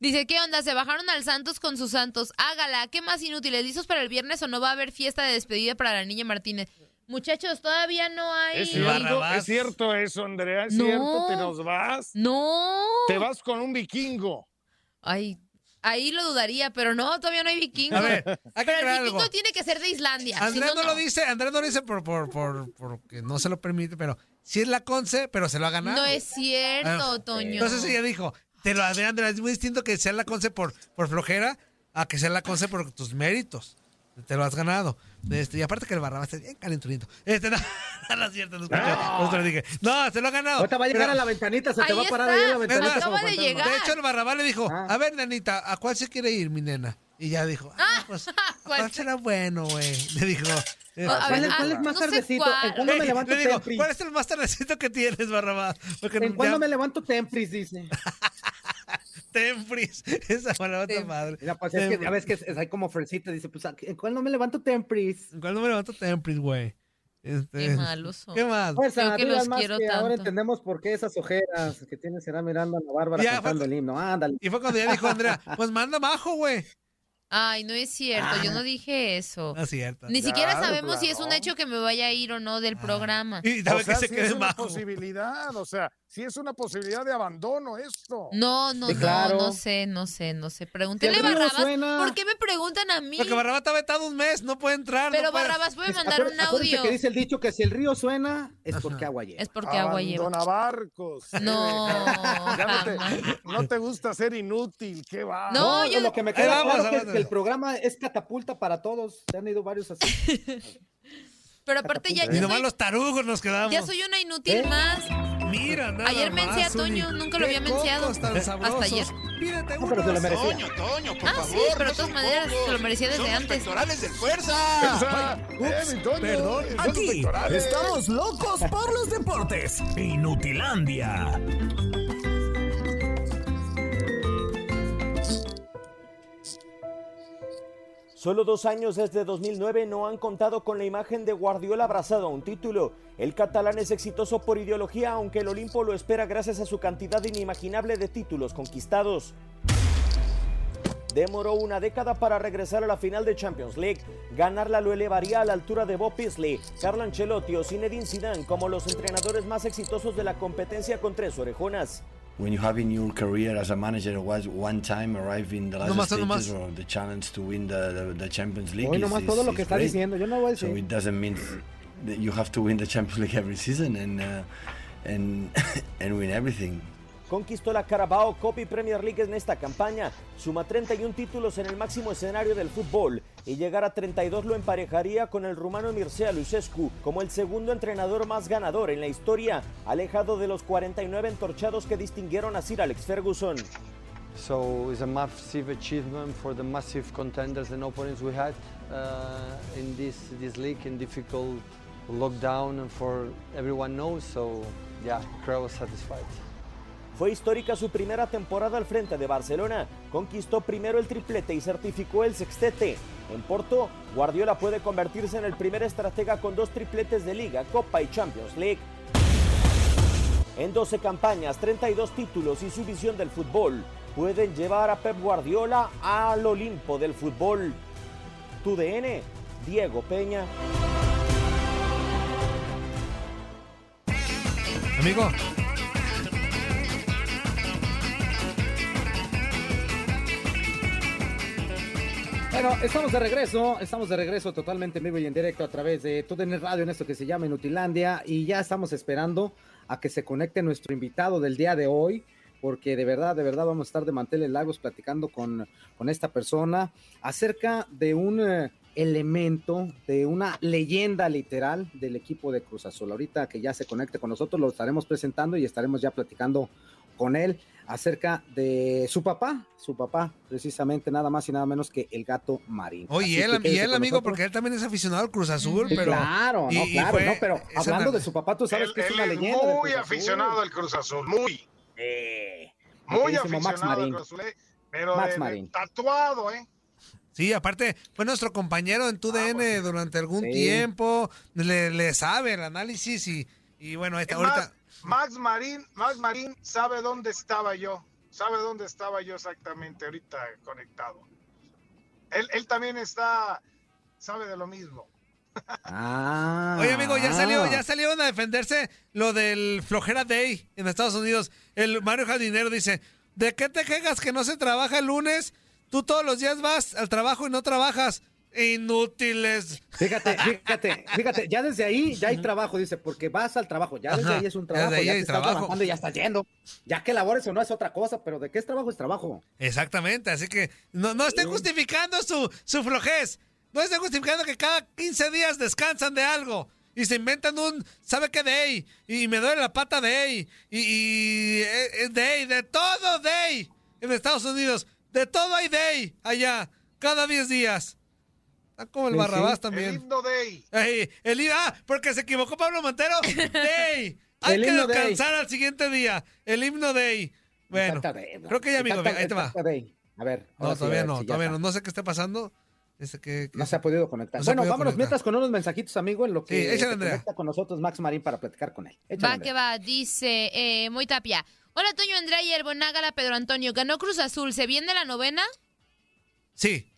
Dice, ¿qué onda? Se bajaron al Santos con sus santos. Hágala. ¿Qué más inútiles? ¿Listos para el viernes o no va a haber fiesta de despedida para la niña Martínez? Muchachos, todavía no hay... Es cierto, es cierto eso, Andrea. Es No. cierto, te nos vas. No. Te vas con un vikingo. Ay, ahí lo dudaría, pero no, todavía no hay vikingo. A ver, hay que pero el vikingo algo. tiene que ser de Islandia. si Andrés no, no, lo dice, Andrés no lo dice por, por, por, porque no se lo permite, pero sí es la Conce, pero se lo ha ganado. No es cierto, Ah, Toño. Entonces ella dijo, te lo Andrea, es muy distinto que sea la Conce por, por flojera a que sea la Conce por tus méritos. Te lo has ganado. Este, y aparte que el Barrabás es bien calenturito. Este, no, no es cierto, no escuché. Eso le dije, no, se lo ha ganado. Ahorita va a llegar Pero- a la ventanita, se te va a parar está. ahí en la Es ventanita. acaba de fantasma. llegar. De hecho, el Barrabás le dijo, Ah. a ver, nenita, ¿a cuál se quiere ir, mi nena? Y ya dijo, ah, pues, ¿a ¿Cuál? ¿cuál será bueno, güey? Le dijo. eh, A ¿Cuál ver, es, cuál ah, es más no tardecito? cuál. ¿En cuándo me levanto le digo, Tempris? ¿cuál es el más tardecito que tienes, Barrabás? Porque ¿En cuándo ya- me levanto Tempris? Dice. Tempris. Esa Barrabás está Tem- madre. Mira, pues es que ya ves que es, es ahí como fresita. Dice, pues, ¿en cuándo me levanto Tempris? ¿Cuándo me levanto Tempris, güey? Este, Qué malos son. ¿Qué más? Fuerza, Yo que los más quiero que ahora entendemos por qué esas ojeras que tiene será mirando a la Bárbara Ya, cantando fue- el himno. Ándale. Y fue cuando ya dijo Andrea, pues manda majo, güey. Ay, no es cierto, yo Ah. no dije eso. No es cierto. Ni siquiera Claro, sabemos si es un hecho que me vaya a ir o no del programa. Y O sabe sea, que se sí quede es una posibilidad, o sea, sí es una posibilidad de abandono esto. No, no, Sí, claro. no, no sé, no sé, no sé. Si el Pregúntele a Barrabás. suena- ¿Por qué me preguntan a mí? Porque Barrabás está vetado un mes, no puede entrar. Pero no Barrabás puede mandar acuérdate- un audio. que dice el dicho que si el río suena es porque agua lleva. Es porque agua lleva. Abandona barcos. No, no te, no gusta ser inútil, ¿qué va? No, yo- lo que me queda vamos, claro que, vamos. el programa es catapulta para todos. Se han ido varios así. Pero aparte ya, Y ya nomás soy, los tarugos nos quedamos. ya soy una inútil ¿Eh? más. Mira, nada Ayer mencé a más. Toño, nunca lo había menciado. Hasta ayer. Pídete No, pero se lo merecía. Toño, Toño, por Ah, favor. sí, pero de no todas maneras pocos. se lo merecía desde antes. pectorales del fuerza. Fuerza. Eh, Toño, perdón. esos Aquí estamos locos por los deportes. Inutilandia. Solo dos años desde 2009 no han contado con la imagen de Guardiola abrazado a un título. El catalán es exitoso por ideología, aunque el Olimpo lo espera gracias a su cantidad inimaginable de títulos conquistados. demoró una década para regresar a la final de Champions League. Ganarla lo elevaría a la altura de Bob Paisley, Carlo Ancelotti o Zinedine Zidane como los entrenadores más exitosos de la competencia con tres orejonas. When you have in your career as a manager was one time arrive in the last Nomás, stages nomás. or the challenge to win the, the, the Champions League Hoy nomás is- todo lo que está great. diciendo, yo no voy a so decir. it doesn't mean that you have to win the Champions League every season and uh, and and win everything Conquistó la Carabao Cup y Premier League en esta campaña, suma 31 títulos en el máximo escenario del fútbol y llegar a 32 lo emparejaría con el rumano Mircea Lucescu como el segundo entrenador más ganador en la historia, alejado de los 49 entorchados que distinguieron a Sir Alex Ferguson. So it's a massive achievement for the massive contenders and opponents we had uh, in this this league in difficult lockdown and for everyone knows. So yeah, crowd was satisfied. Fue histórica su primera temporada al frente de Barcelona. Conquistó primero el triplete y certificó el sextete. En Porto, Guardiola puede convertirse en el primer estratega con dos tripletes de Liga, Copa y Champions League. En 12 campañas, 32 títulos y su visión del fútbol pueden llevar a Pep Guardiola al Olimpo del fútbol. Tu DN, Diego Peña. Amigo, Bueno, estamos de regreso, estamos de regreso totalmente en vivo y en directo a través de TUDN Radio en esto que se llama Inutilandia y ya estamos esperando a que se conecte nuestro invitado del día de hoy porque de verdad, de verdad vamos a estar de manteles largos platicando con, con esta persona acerca de un eh, elemento, de una leyenda literal del equipo de Cruz Azul. Ahorita que ya se conecte con nosotros lo estaremos presentando y estaremos ya platicando con él acerca de su papá, su papá, precisamente nada más y nada menos que el gato marín. Oye, él, y él amigo, nosotros. porque él también es aficionado al Cruz Azul, Sí, pero... claro, y- no, y claro, fue no, pero hablando de su papá, tú sabes Él, que es él una leyenda. muy aficionado al Cruz Azul, muy, Eh, muy queridísimo Max aficionado al Marín. Cruz Azul, eh, pero Max de- de Marín. tatuado, ¿eh? Sí, aparte, fue nuestro compañero en TUDN durante algún Sí. tiempo, le, le sabe el análisis y, y bueno, ahí está, Es más, ahorita... Max Marín, Max Marín sabe dónde estaba yo, sabe dónde estaba yo exactamente ahorita conectado. Él, él también está, sabe de lo mismo. Ah, Oye, amigo, ya salió, ya salieron a defenderse lo del Flojera Day en Estados Unidos. El Mario Jardinero dice, ¿de qué te quejas que no se trabaja el lunes? Tú todos los días vas al trabajo y no trabajas. Inútiles. Fíjate, fíjate, fíjate, ya desde ahí ya hay trabajo, dice, porque vas al trabajo, ya desde Ajá, ahí es un desde trabajo, ahí ya te estás trabajo. trabajando y ya estás yendo. Ya que labores o no es otra cosa, pero de qué es trabajo es trabajo. Exactamente, así que no, no estén justificando su, su flojez. No estén justificando que cada 15 días descansan de algo. Y se inventan un, ¿sabe qué day? Y me duele la pata day. Y, y eh, eh, day, de todo day en Estados Unidos. De todo hay day allá, cada 10 días. Está como el Sí, Barrabás sí. también. El himno Day. Ey, el himno- ah, porque se equivocó Pablo Montero. Day. Hay El que day. descansar al siguiente día. El himno day. Bueno, creo que ya, amigo, ahí te va. day. A ver. No, sí, todavía no, si todavía no. No sé qué está pasando. Este, que, que- No se ha podido conectar. No bueno, podido vámonos conectar. mientras con unos mensajitos, amigo, en lo que Sí, échale, conecta con nosotros Max Marín para platicar con él. Échale, Va Andrea. que va, dice eh, Muy Tapia. Hola, Toño Andrea y Herbonágala, Pedro Antonio. Ganó Cruz Azul. ¿Se viene la novena? Sí.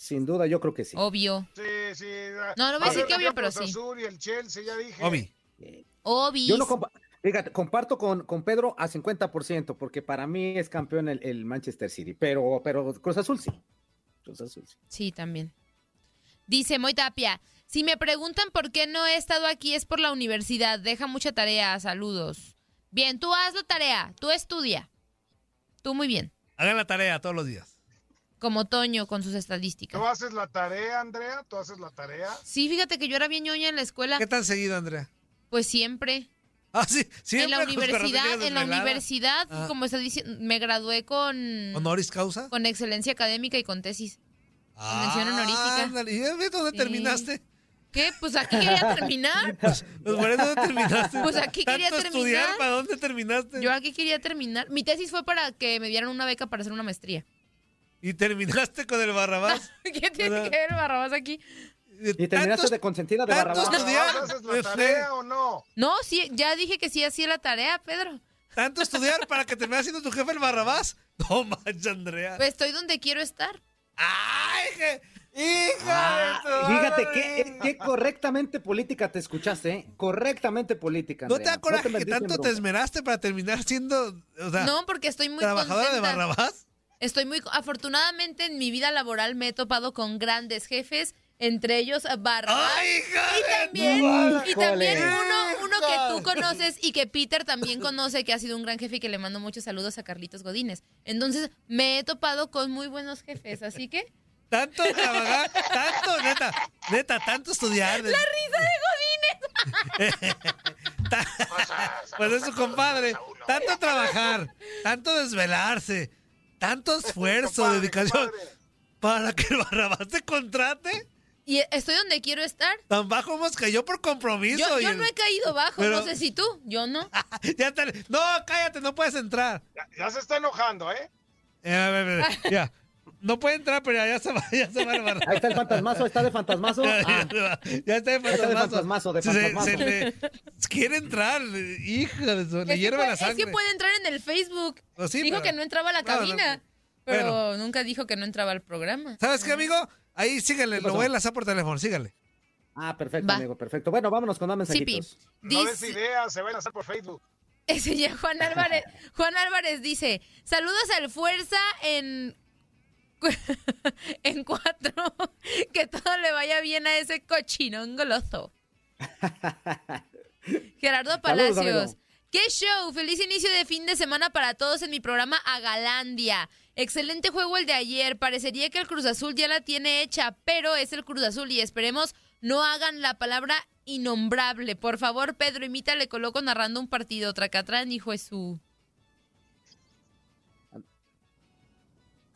Sin duda, yo creo que sí. Obvio. Sí, sí. No, no voy a decir que obvio, pero sí. Azul y el Chelsea, ya dije. Obi. Obis. Yo no compa- fíjate, comparto con, con Pedro a 50%, porque para mí es campeón el, el Manchester City, pero, pero Cruz Azul sí. Cruz Azul sí. Sí, también. Dice Moy Tapia. Si me preguntan por qué no he estado aquí es por la universidad. Deja mucha tarea. Saludos. Bien, tú haz la tarea. Tú estudia. Tú muy bien. Hagan la tarea todos los días. Como Toño con sus estadísticas. ¿Tú haces la tarea, Andrea? ¿Tú haces la tarea? Sí, fíjate que yo era bien ñoña en la escuela. ¿Qué tan seguido, Andrea? Pues siempre. Ah, sí, en siempre la con su universidad, en la universidad, Ah. como está diciendo, me gradué con ¿Honoris causa? con excelencia académica y con tesis. Con mención Ah, honorífica. ándale, ¿Y dónde Sí. terminaste? ¿Qué? Pues aquí quería terminar. Pues por eso dónde terminaste. Pues aquí quería Tanto terminar. estudiar, ¿para dónde terminaste? Yo aquí quería terminar. Mi tesis fue para que me dieran una beca para hacer una maestría. Y terminaste con el Barrabás. ¿Qué tiene que ver Barrabás aquí? Y terminaste de consentida de tanto Barrabás. estudiar. ¿Haces la Este, tarea o no? No, sí, ya dije que sí hacía la tarea, Pedro. Tanto estudiar para que terminara siendo tu jefe el Barrabás. No manches, Andrea. Pues estoy donde quiero estar. ¡Ay, je- hija Ah, fíjate madre! qué, qué correctamente política te escuchaste, ¿eh? Correctamente política. ¿No te Andrea. da coraje que tanto te esmeraste para terminar siendo, o sea, No, porque estoy muy trabajadora de. Barrabás? Estoy muy afortunadamente en mi vida laboral me he topado con grandes jefes, entre ellos Barrabás. y también, y también uno, uno que tú conoces y que Peter también conoce, que ha sido un gran jefe y que le mando muchos saludos a Carlitos Godínez. Entonces, me he topado con muy buenos jefes, así que Tanto trabajar, tanto, neta, neta, tanto estudiar. la risa de Godínez. Pues es su compadre. Tanto trabajar, tanto desvelarse, tanto esfuerzo, dedicación, para que el Barrabás te contrate. Y estoy donde quiero estar. Tan bajo hemos cayó por compromiso. Yo, yo el- no he caído bajo, Pero- no sé si tú, yo no. Ya te- No, cállate, no puedes entrar. Ya, ya se está enojando, ¿eh? Eh, a ver, a ver, ya. No puede entrar, pero ya se va, ya se va Barrabás. Ahí está el fantasmazo, ahí está de fantasmazo. Ya, Ah, ya, está de Ahí está de fantasmazo. fantasmazo, de Se- se fantasmazo. le- quiere entrar, hija de su, Es le puede, la es sangre. que puede entrar en el Facebook. Pues sí, dijo pero- que no entraba a la No, no, cabina, bueno. pero nunca dijo que no entraba al programa. ¿Sabes qué, amigo? Ahí síguele, ¿Qué lo voy a enlazar por teléfono, sígale. Ah, perfecto, Va. amigo, perfecto. Bueno, vámonos con más mensajitos. No des Dice- ideas, se van a hacer por Facebook. Ese ya Juan Álvarez, Juan Álvarez dice, saludos al Fuerza en en cuatro, que todo le vaya bien a ese cochinón goloso. Gerardo Palacios. ¡Qué show! Feliz inicio de fin de semana para todos en mi programa Agalandia. Excelente juego el de ayer. Parecería que el Cruz Azul ya la tiene hecha, pero es el Cruz Azul y esperemos no hagan la palabra innombrable. Por favor, Pedro, imita, le coloco narrando un partido. Tracatrán, hijo de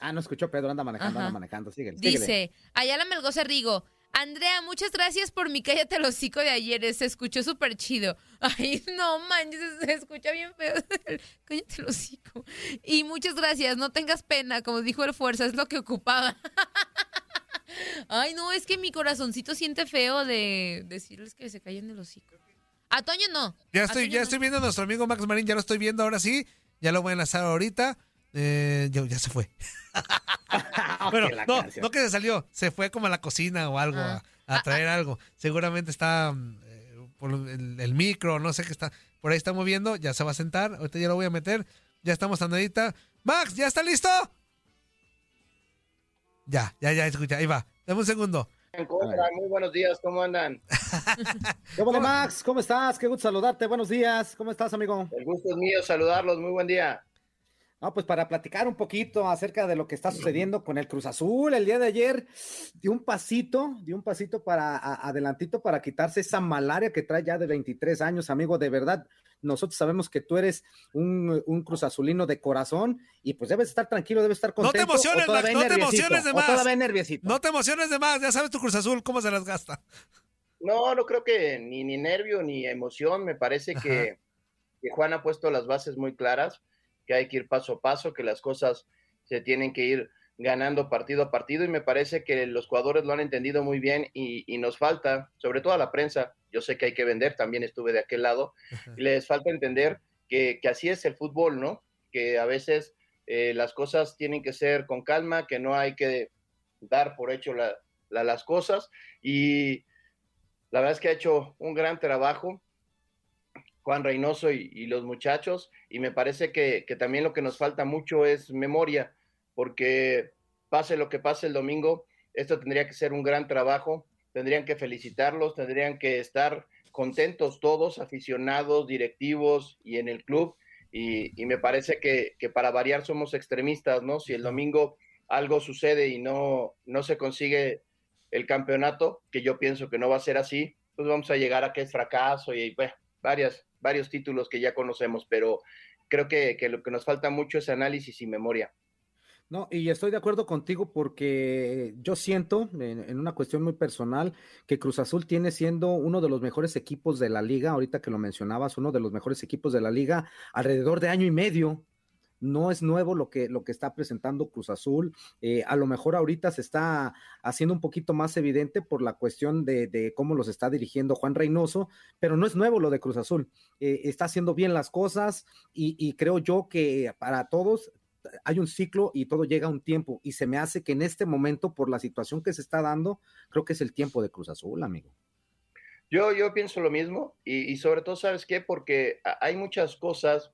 Ah, no escuchó Pedro, anda manejando, Ajá. anda manejando. Síguele, síguele. Dice, Ayala Melgoza Rigo. Andrea, muchas gracias por mi cállate el hocico de ayer. Se escuchó súper chido. Ay, no manches, se escucha bien feo. cállate el hocico. Y muchas gracias, no tengas pena, como dijo el Fuerza, es lo que ocupaba. Ay, no, es que mi corazoncito siente feo de decirles que se callen el hocico. A Toño no. Ya estoy, ya no. estoy viendo a nuestro amigo Max Marín, ya lo estoy viendo ahora sí. Ya lo voy a enlazar ahorita. Eh, ya, ya se fue. bueno, no, canción. no que se salió, se fue como a la cocina o algo, Ah. a, a traer algo. Seguramente está mm, eh, por el, el micro, no sé qué está. Por ahí está moviendo, ya se va a sentar. Ahorita ya lo voy a meter. Ya estamos a nadita. Max, ¿ya está listo? Ya, ya, ya, escucha, ahí va. Dame un segundo. Muy buenos días, ¿cómo andan? ¿Qué bueno, Max? ¿Cómo estás? Qué gusto saludarte. Buenos días. ¿Cómo estás, amigo? El gusto es mío saludarlos, muy buen día. No, pues para platicar un poquito acerca de lo que está sucediendo con el Cruz Azul, el día de ayer dio un pasito, dio un pasito para a- adelantito para quitarse esa malaria que trae ya de 23 años, amigo, de verdad. Nosotros sabemos que tú eres un, un Cruz Azulino de corazón y pues debes estar tranquilo, debes estar No te contento. emociones, Max, no te emociones de más. todavía nerviosito. No te emociones de más, ya sabes tu Cruz Azul, cómo se las gasta. No, no creo que ni, ni nervio ni emoción. Me parece que, que Juan ha puesto las bases muy claras, que hay que ir paso a paso, que las cosas se tienen que ir ganando partido a partido y me parece que los jugadores lo han entendido muy bien y, y nos falta, sobre todo a la prensa, yo sé que hay que vender, también estuve de aquel lado, y les falta entender que, que así es el fútbol, ¿no? Que a veces eh, las cosas tienen que ser con calma, que no hay que dar por hecho la- la- las cosas y la verdad es que ha hecho un gran trabajo Juan Reynoso y, y los muchachos, y me parece que, que también lo que nos falta mucho es memoria, porque pase lo que pase el domingo, esto tendría que ser un gran trabajo, tendrían que felicitarlos, tendrían que estar contentos todos, aficionados, directivos y en el club, y, y me parece que, que para variar somos extremistas, ¿no? Si el domingo algo sucede y no, no se consigue el campeonato, que yo pienso que no va a ser así, pues vamos a llegar a que es fracaso y bueno, varias, varios títulos que ya conocemos, pero creo que, que lo que nos falta mucho es análisis y memoria. No, y estoy de acuerdo contigo porque yo siento, en, en una cuestión muy personal, que Cruz Azul tiene siendo uno de los mejores equipos de la liga, ahorita que lo mencionabas, uno de los mejores equipos de la liga, alrededor de año y medio. No es nuevo lo que, lo que está presentando Cruz Azul. Eh, a lo mejor ahorita se está haciendo un poquito más evidente por la cuestión de, de cómo los está dirigiendo Juan Reynoso, pero no es nuevo lo de Cruz Azul. Eh, está haciendo bien las cosas y, creo yo que para todos hay un ciclo y todo llega a un tiempo. Y se me hace que en este momento, por la situación que se está dando, creo que es el tiempo de Cruz Azul, amigo. Yo, yo pienso lo mismo y, y sobre todo, ¿sabes qué? Porque hay muchas cosas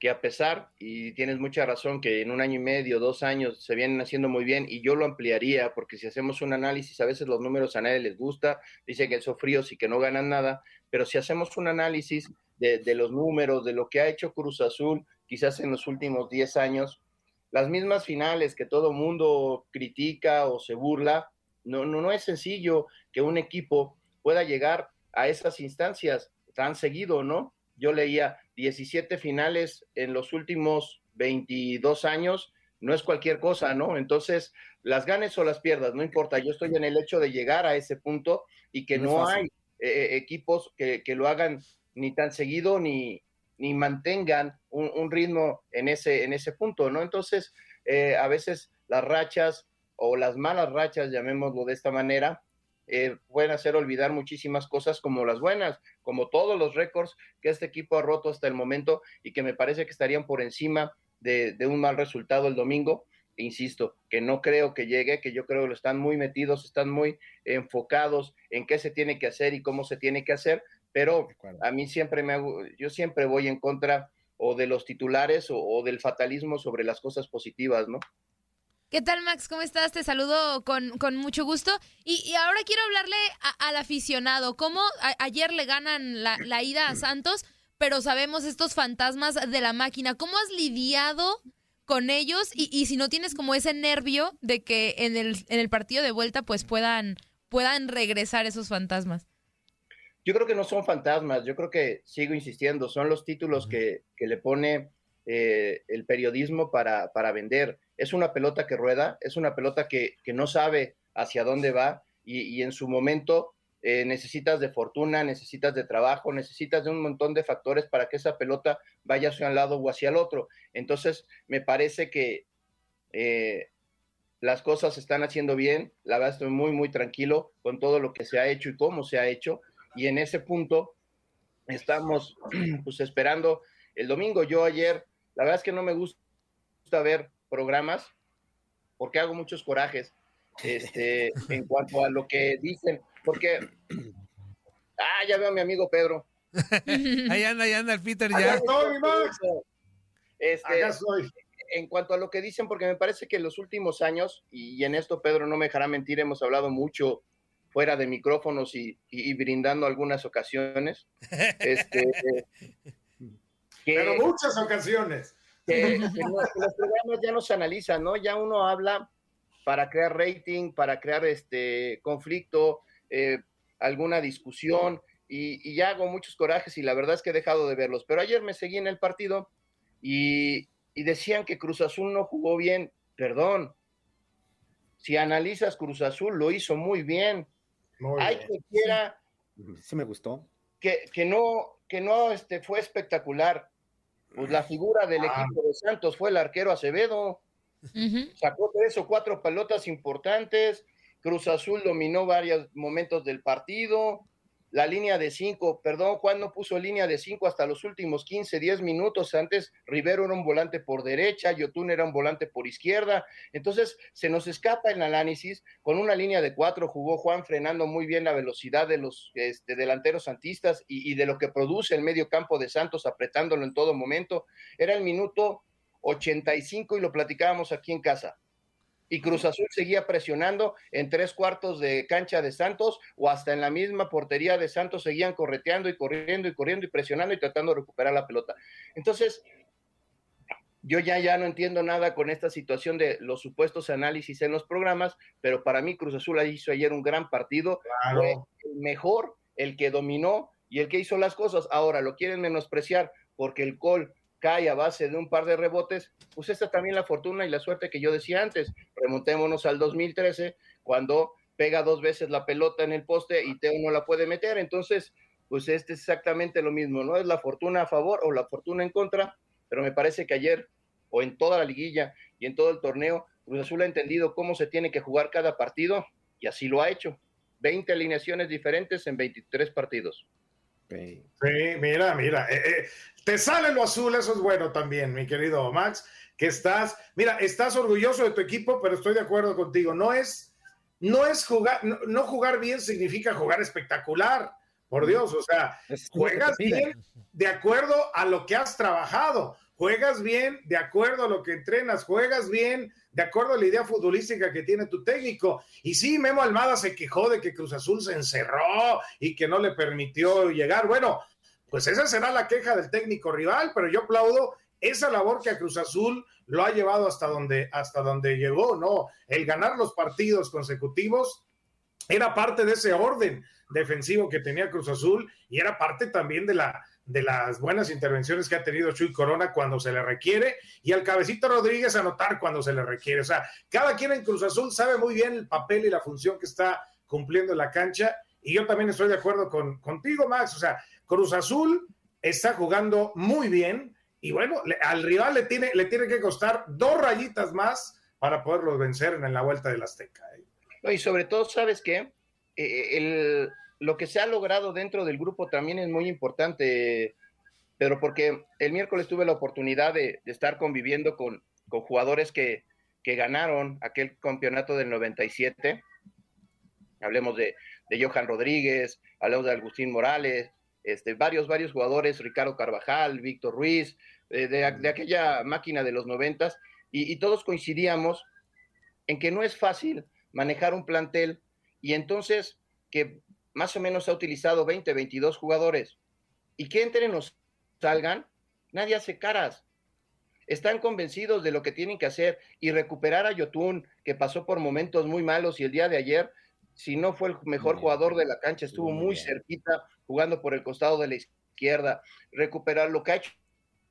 que a pesar, y tienes mucha razón, que en un año y medio, dos años se vienen haciendo muy bien y yo lo ampliaría porque si hacemos un análisis, a veces los números a nadie les gusta, dicen que son fríos y que no ganan nada, pero si hacemos un análisis de, de los números, de lo que ha hecho Cruz Azul, quizás en los últimos 10 años, las mismas finales que todo mundo critica o se burla, no, no, no es sencillo que un equipo pueda llegar a esas instancias tan seguido, ¿no? Yo leía 17 finales en los últimos 22 años, no es cualquier cosa, ¿no? Entonces, las ganes o las pierdas, no importa, yo estoy en el hecho de llegar a ese punto y que No hay eh, equipos que, que lo hagan ni tan seguido ni, ni mantengan un, un ritmo en ese, en ese punto, ¿no? Entonces, eh, a veces las rachas o las malas rachas, llamémoslo de esta manera, eh, pueden hacer olvidar muchísimas cosas como las buenas, como todos los récords que este equipo ha roto hasta el momento y que me parece que estarían por encima de, de un mal resultado el domingo. E insisto, que no creo que llegue, que yo creo que lo están muy metidos, están muy enfocados en qué se tiene que hacer y cómo se tiene que hacer, pero a mí siempre me hago, yo siempre voy en contra o de los titulares o, o del fatalismo sobre las cosas positivas, ¿no? ¿Qué tal, Max? ¿Cómo estás? Te saludo con, con mucho gusto. Y, y ahora quiero hablarle a- al aficionado. ¿Cómo a- ayer le ganan la, la ida a Santos, pero sabemos estos fantasmas de la máquina? ¿Cómo has lidiado con ellos? Y, y si no tienes como ese nervio de que en el, en el partido de vuelta pues puedan, puedan regresar esos fantasmas. Yo creo que no son fantasmas, yo creo que sigo insistiendo, son los títulos que, que le pone eh, el periodismo para, para vender. Es una pelota que rueda, es una pelota que, que no sabe hacia dónde va y, y en su momento eh, necesitas de fortuna, necesitas de trabajo, necesitas de un montón de factores para que esa pelota vaya hacia un lado o hacia el otro. Entonces, me parece que eh, las cosas se están haciendo bien, la verdad estoy muy, muy tranquilo con todo lo que se ha hecho y cómo se ha hecho, y en ese punto estamos pues esperando el domingo. Yo ayer, la verdad es que no me gusta ver programas porque hago muchos corajes este, en cuanto a lo que dicen, porque, ah, ya veo a mi amigo Pedro. Ahí anda, ahí anda el Peter ya. estoy, Max. Este. En cuanto a lo que dicen, porque me parece que en los últimos años, y en esto Pedro no me dejará mentir, hemos hablado mucho fuera de micrófonos y, y- y brindando algunas ocasiones. Este, que- Pero muchas ocasiones. Que, los programas ya no se analizan, ¿no? Ya uno habla para crear rating, para crear este conflicto, eh, alguna discusión, y, y ya hago muchos corajes y la verdad es que he dejado de verlos. Pero ayer me seguí en el partido y, y decían que Cruz Azul no jugó bien. Perdón. Si analizas Cruz Azul, lo hizo muy bien. Muy Hay bien. que quiera Sí me gustó. que, que no, que no este, fue espectacular. Pues la figura del Ah. equipo de Santos fue el arquero Acevedo. Sacó tres o cuatro pelotas importantes. Cruz Azul dominó varios momentos del partido. La línea de cinco, perdón, Juan no puso línea de cinco hasta los últimos 15, 10 minutos. Antes Rivero era un volante por derecha, Yotun era un volante por izquierda. Entonces se nos escapa el análisis. Con una línea de cuatro jugó Juan frenando muy bien la velocidad de los este, delanteros santistas y, y de lo que produce el medio campo de Santos, apretándolo en todo momento. Era el minuto 85 y lo platicábamos aquí en casa. Y Cruz Azul seguía presionando en tres cuartos de cancha de Santos o hasta en la misma portería de Santos seguían correteando y corriendo y corriendo y presionando y tratando de recuperar la pelota. Entonces, yo ya, ya no entiendo nada con esta situación de los supuestos análisis en los programas, pero para mí Cruz Azul hizo ayer un gran partido, fue el mejor, el que dominó y el que hizo las cosas. Ahora lo quieren menospreciar porque el gol cae a base de un par de rebotes, pues esta también la fortuna y la suerte que yo decía antes. Remontémonos al 2013, cuando pega dos veces la pelota en el poste y Teo no la puede meter. Entonces, pues este es exactamente lo mismo, ¿no? Es la fortuna a favor o la fortuna en contra, pero me parece que ayer, o en toda la liguilla y en todo el torneo, Cruz Azul ha entendido cómo se tiene que jugar cada partido y así lo ha hecho. 20 alineaciones diferentes en 23 partidos. Sí, mira, mira. eh, eh, te sale lo azul, eso es bueno también, mi querido Max, que estás, mira, estás orgulloso de tu equipo, pero estoy de acuerdo contigo. No es, no es jugar, no, no jugar bien significa jugar espectacular, por Dios, o sea, juegas bien de acuerdo a lo que has trabajado, juegas bien de acuerdo a lo que entrenas, juegas bien de acuerdo a la idea futbolística que tiene tu técnico. Y sí, Memo Almada se quejó de que Cruz Azul se encerró y que no le permitió llegar. Bueno, pues esa será la queja del técnico rival, pero yo aplaudo esa labor que a Cruz Azul lo ha llevado hasta donde, hasta donde llegó, ¿no? El ganar los partidos consecutivos era parte de ese orden defensivo que tenía Cruz Azul y era parte también de la de las buenas intervenciones que ha tenido Chuy Corona cuando se le requiere y al cabecito Rodríguez anotar cuando se le requiere. O sea, cada quien en Cruz Azul sabe muy bien el papel y la función que está cumpliendo en la cancha y yo también estoy de acuerdo con, contigo, Max. O sea, Cruz Azul está jugando muy bien y bueno, al rival le tiene, le tiene que costar dos rayitas más para poderlos vencer en la vuelta del Azteca. ¿eh? Y sobre todo, ¿sabes qué? Eh, el- lo que se ha logrado dentro del grupo también es muy importante, Pedro, porque el miércoles tuve la oportunidad de, de estar conviviendo con, con jugadores que, que ganaron aquel campeonato del 97. Hablemos de, de Johan Rodríguez, hablemos de Agustín Morales, este, varios, varios jugadores, Ricardo Carvajal, Víctor Ruiz, eh, de, de aquella máquina de los noventas, y, y todos coincidíamos en que no es fácil manejar un plantel y entonces que más o menos ha utilizado 20, 22 jugadores y que entren o salgan, nadie hace caras. Están convencidos de lo que tienen que hacer y recuperar a Yotun, que pasó por momentos muy malos y el día de ayer, si no fue el mejor jugador de la cancha, estuvo muy cerquita jugando por el costado de la izquierda. Recuperar lo que ha hecho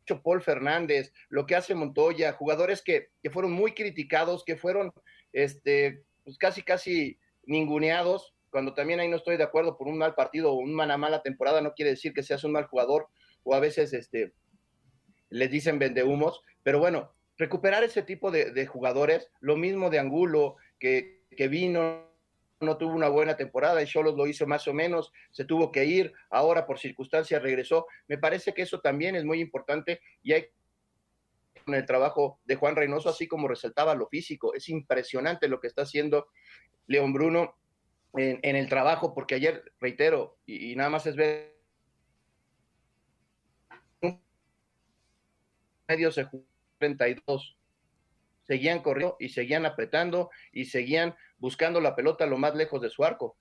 hecho Paul Fernández, lo que hace Montoya, jugadores que, que fueron muy criticados, que fueron este, pues casi, casi ninguneados, cuando también ahí no estoy de acuerdo por un mal partido o una mala temporada, no quiere decir que seas un mal jugador, o a veces este, les dicen vendehumos, pero bueno, recuperar ese tipo de, jugadores, lo mismo de Angulo, que, que vino, no tuvo una buena temporada, y Cholos lo hizo más o menos, se tuvo que ir, ahora por circunstancias regresó. Me parece que eso también es muy importante y hay con el trabajo de Juan Reynoso, así como resaltaba lo físico. Es impresionante lo que está haciendo León Bruno en, en el trabajo, porque ayer, reitero, y, nada más es ver medio se jugó 32 seguían corriendo y seguían apretando y seguían buscando la pelota lo más lejos de su arco.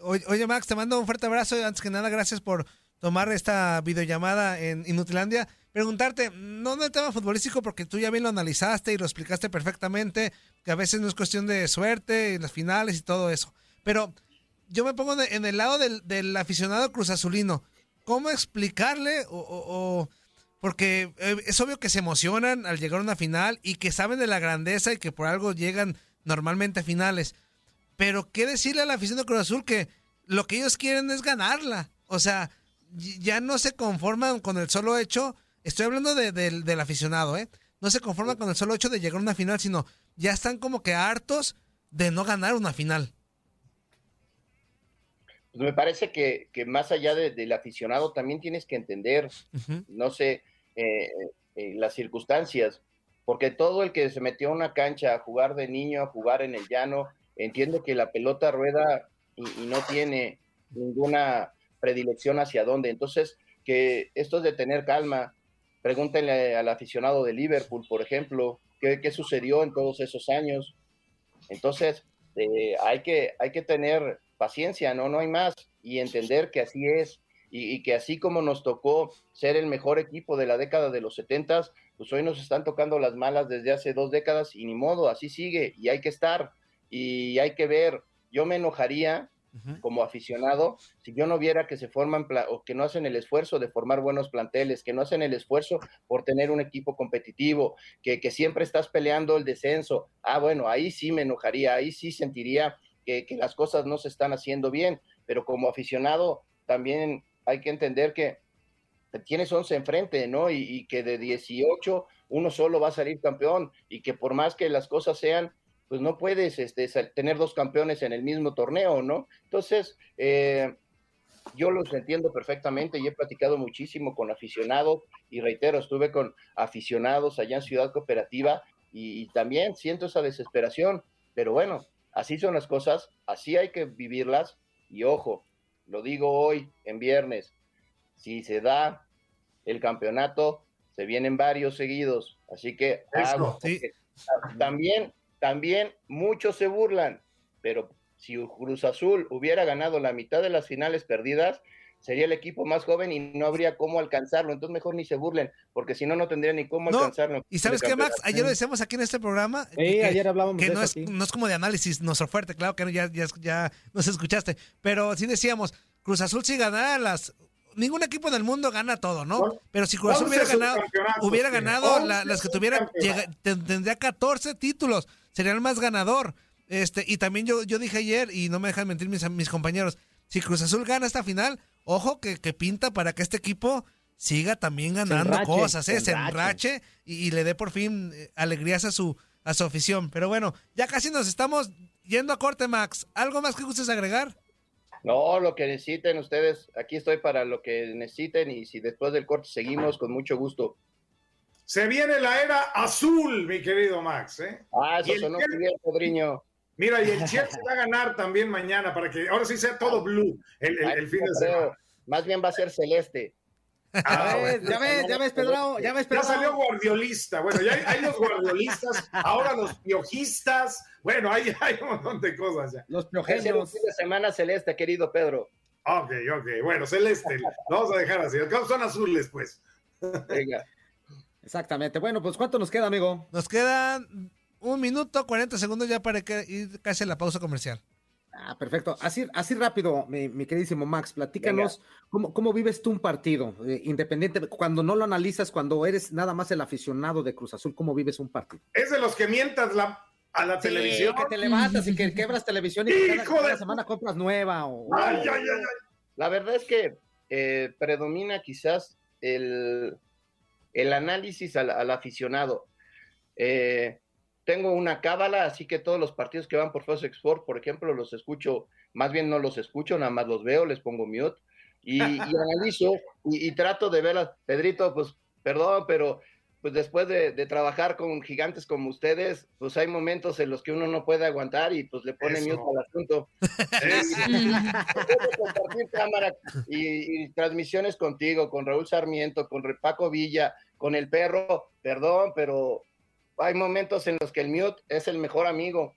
Oye, oye, Max, te mando un fuerte abrazo. Antes que nada, gracias por tomar esta videollamada en Inutilandia. Preguntarte, no en el tema futbolístico, porque tú ya bien lo analizaste y lo explicaste perfectamente, que a veces no es cuestión de suerte, y las finales y todo eso. Pero yo me pongo en el lado del, del aficionado cruzazulino. ¿Cómo explicarle o- porque eh, es obvio que se emocionan al llegar a una final y que saben de la grandeza y que por algo llegan normalmente a finales. Pero qué decirle a la afición de Cruz Azul que lo que ellos quieren es ganarla. O sea, ya no se conforman con el solo hecho. Estoy hablando de- del- del aficionado, ¿eh? No se conforman con el solo hecho de llegar a una final, sino ya están como que hartos de no ganar una final. Pues me parece que, que más allá de- del aficionado también tienes que entender, no sé, eh, eh, las circunstancias, porque todo el que se metió a una cancha a jugar de niño, a jugar en el llano, entiende que la pelota rueda y, y no tiene ninguna predilección hacia dónde. Entonces, que esto es de tener calma. Pregúntenle al aficionado de Liverpool, por ejemplo, qué, sucedió en todos esos años. Entonces, eh, hay, que, hay que tener paciencia, ¿no? No hay más. Y entender que así es. Y, y que así como nos tocó ser el mejor equipo de la década de los setentas, pues hoy nos están tocando las malas desde hace dos décadas y ni modo, así sigue. Y hay que estar. Y hay que ver. Yo me enojaría como aficionado si yo no viera que se forman o que no hacen el esfuerzo de formar buenos planteles, que no hacen el esfuerzo por tener un equipo competitivo, que, que siempre estás peleando el descenso. Ah, bueno, ahí sí me enojaría, ahí sí sentiría que, que las cosas no se están haciendo bien, pero como aficionado también hay que entender que tienes 11 enfrente, ¿no? Y, y que de 18 uno solo va a salir campeón y que por más que las cosas sean pues no puedes este, tener dos campeones en el mismo torneo, ¿no? Entonces, eh, yo los entiendo perfectamente y he platicado muchísimo con aficionados y reitero, estuve con aficionados allá en Ciudad Cooperativa y, y también siento esa desesperación, pero bueno, así son las cosas, así hay que vivirlas y ojo, lo digo hoy en viernes, si se da el campeonato, se vienen varios seguidos, así que Eso, aguas, porque también, también muchos se burlan, pero si Cruz Azul hubiera ganado la mitad de las finales perdidas, sería el equipo más joven y no habría cómo alcanzarlo. Entonces mejor ni se burlen, porque si no, no tendría ni cómo No, alcanzarlo. Y sabes qué, Max, ayer lo decíamos aquí en este programa. Sí, ayer hablábamos que de no eso es, aquí. no es como de análisis nuestro fuerte, claro que no, ya, ya, ya nos escuchaste. Pero sí decíamos, Cruz Azul si ganara las. Ningún equipo del mundo gana todo, ¿no? Pero si Cruz Azul hubiera ganado, hubiera ganado la- las que tuviera, llega- tendría 14 títulos, sería el más ganador. Este, y también yo, yo dije ayer, y no me dejan mentir mis, mis compañeros, si Cruz Azul gana esta final, ojo que, que pinta para que este equipo siga también ganando enrache, cosas, ¿eh? se enrache y, y le dé por fin eh, alegrías a su, a su afición. Pero bueno, ya casi nos estamos yendo a corte, Max. ¿Algo más que gustes agregar? No, lo que necesiten ustedes, aquí estoy para lo que necesiten y si después del corte seguimos, con mucho gusto. Se viene la era azul, mi querido Max. ¿eh? Ah, eso sonó muy bien, Podriño. Mira, y el Chelsea va a ganar también mañana para que ahora sí sea todo blue el, el- el fin de semana. Más bien va a ser celeste. Ah, Ya ves, bueno. ya ves, ya ves, Pedro, ya ves, Ya Pedro. salió guardiolista. Bueno, ya hay, hay los guardiolistas, ahora los piojistas. Bueno, hay, hay un montón de cosas ya. Los un piogenios. fin de semana celeste, querido Pedro. Ok, ok. Bueno, celeste. Lo vamos a dejar así. Son azules, pues. Venga. Exactamente. Bueno, pues ¿cuánto nos queda, amigo? Nos quedan un minuto, 40 segundos ya para que ir casi a la pausa comercial. Ah, perfecto. Así, así rápido, mi, mi queridísimo Max, platícanos cómo, cómo vives tú un partido, eh, independiente, cuando no lo analizas, cuando eres nada más el aficionado de Cruz Azul, ¿cómo vives un partido? Es de los que mientas la, a la Sí, televisión. que te levantas y que quebras televisión y que cada, ¡Hijo de- cada semana compras nueva. O, Ay, ay, ay, ay. La verdad es que eh, predomina quizás el, el análisis al, al aficionado. Eh, tengo una cábala, así que todos los partidos que van por Fox Export, por ejemplo, los escucho, más bien no los escucho, nada más los veo, les pongo mute y, y analizo y, y trato de verlas. Pedrito, pues perdón, pero pues después de, de trabajar con gigantes como ustedes, pues hay momentos en los que uno no puede aguantar y pues le pone Eso. mute al asunto. Compartir cámara y, y transmisiones contigo, con Raúl Sarmiento, con Paco Villa, con el perro, perdón, pero hay momentos en los que el mute es el mejor amigo.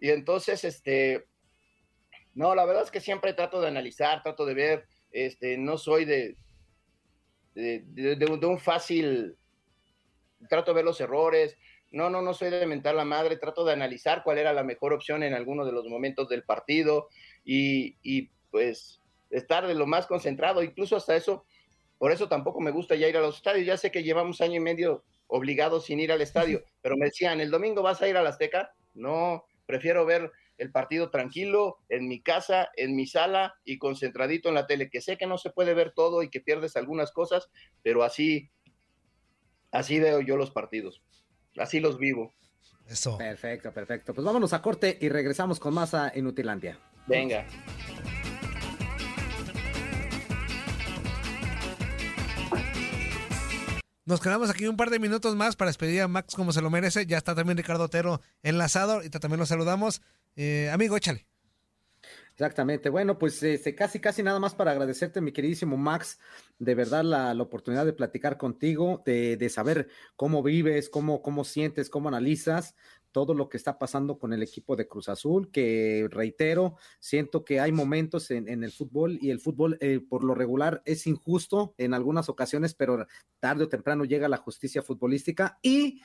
Y entonces, este, no, la verdad es que siempre trato de analizar, trato de ver, este, no soy de, de, de- de un- de un fácil, trato de ver los errores, no, no, no soy de mentar la madre, trato de analizar cuál era la mejor opción en alguno de los momentos del partido y, y, pues estar de lo más concentrado, incluso hasta eso, por eso tampoco me gusta ya ir a los estadios, ya sé que llevamos año y medio obligados sin ir al estadio, pero me decían, ¿el domingo vas a ir a la Azteca? No, prefiero ver el partido tranquilo, en mi casa, en mi sala y concentradito en la tele, que sé que no se puede ver todo y que pierdes algunas cosas, pero así, así veo yo los partidos, así los vivo. Eso. Perfecto, perfecto. Pues vámonos a corte y regresamos con más a Inutilandia. Venga. Nos quedamos aquí un par de minutos más para despedir a Max como se lo merece. Ya está también Ricardo Otero enlazado y también lo saludamos. Eh, amigo, échale. Exactamente. Bueno, pues este, casi, casi nada más para agradecerte, mi queridísimo Max, de verdad la, la oportunidad de platicar contigo, de, de saber cómo vives, cómo, cómo sientes, cómo analizas todo lo que está pasando con el equipo de Cruz Azul, que reitero, siento que hay momentos en, en el fútbol y el fútbol eh, por lo regular es injusto en algunas ocasiones, pero tarde o temprano llega la justicia futbolística y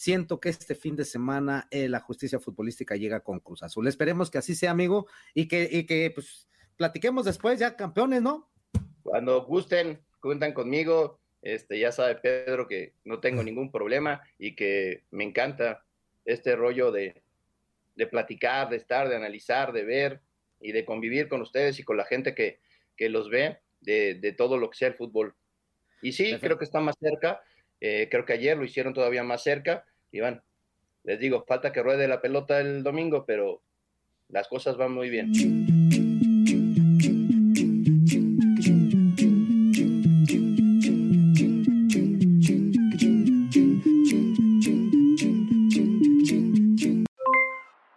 siento que este fin de semana eh, la justicia futbolística llega con Cruz Azul. Esperemos que así sea, amigo, y que, y que pues platiquemos después ya campeones, ¿no? Cuando gusten, cuentan conmigo. Este, ya sabe Pedro que no tengo ningún problema y que me encanta este rollo de, de platicar, de estar, de analizar, de ver y de convivir con ustedes y con la gente que, que los ve de, de todo lo que sea el fútbol. Y sí, Perfecto. creo que está más cerca. eh, creo que ayer lo hicieron todavía más cerca. Iván. Les digo, falta que ruede la pelota el domingo, pero las cosas van muy bien.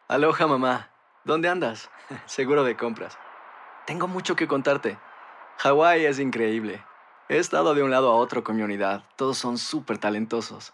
Aloha mamá, ¿dónde andas? Seguro de compras. Tengo mucho que contarte. Hawái es increíble. He estado de un lado a otro con mi unidad. Todos son súper talentosos.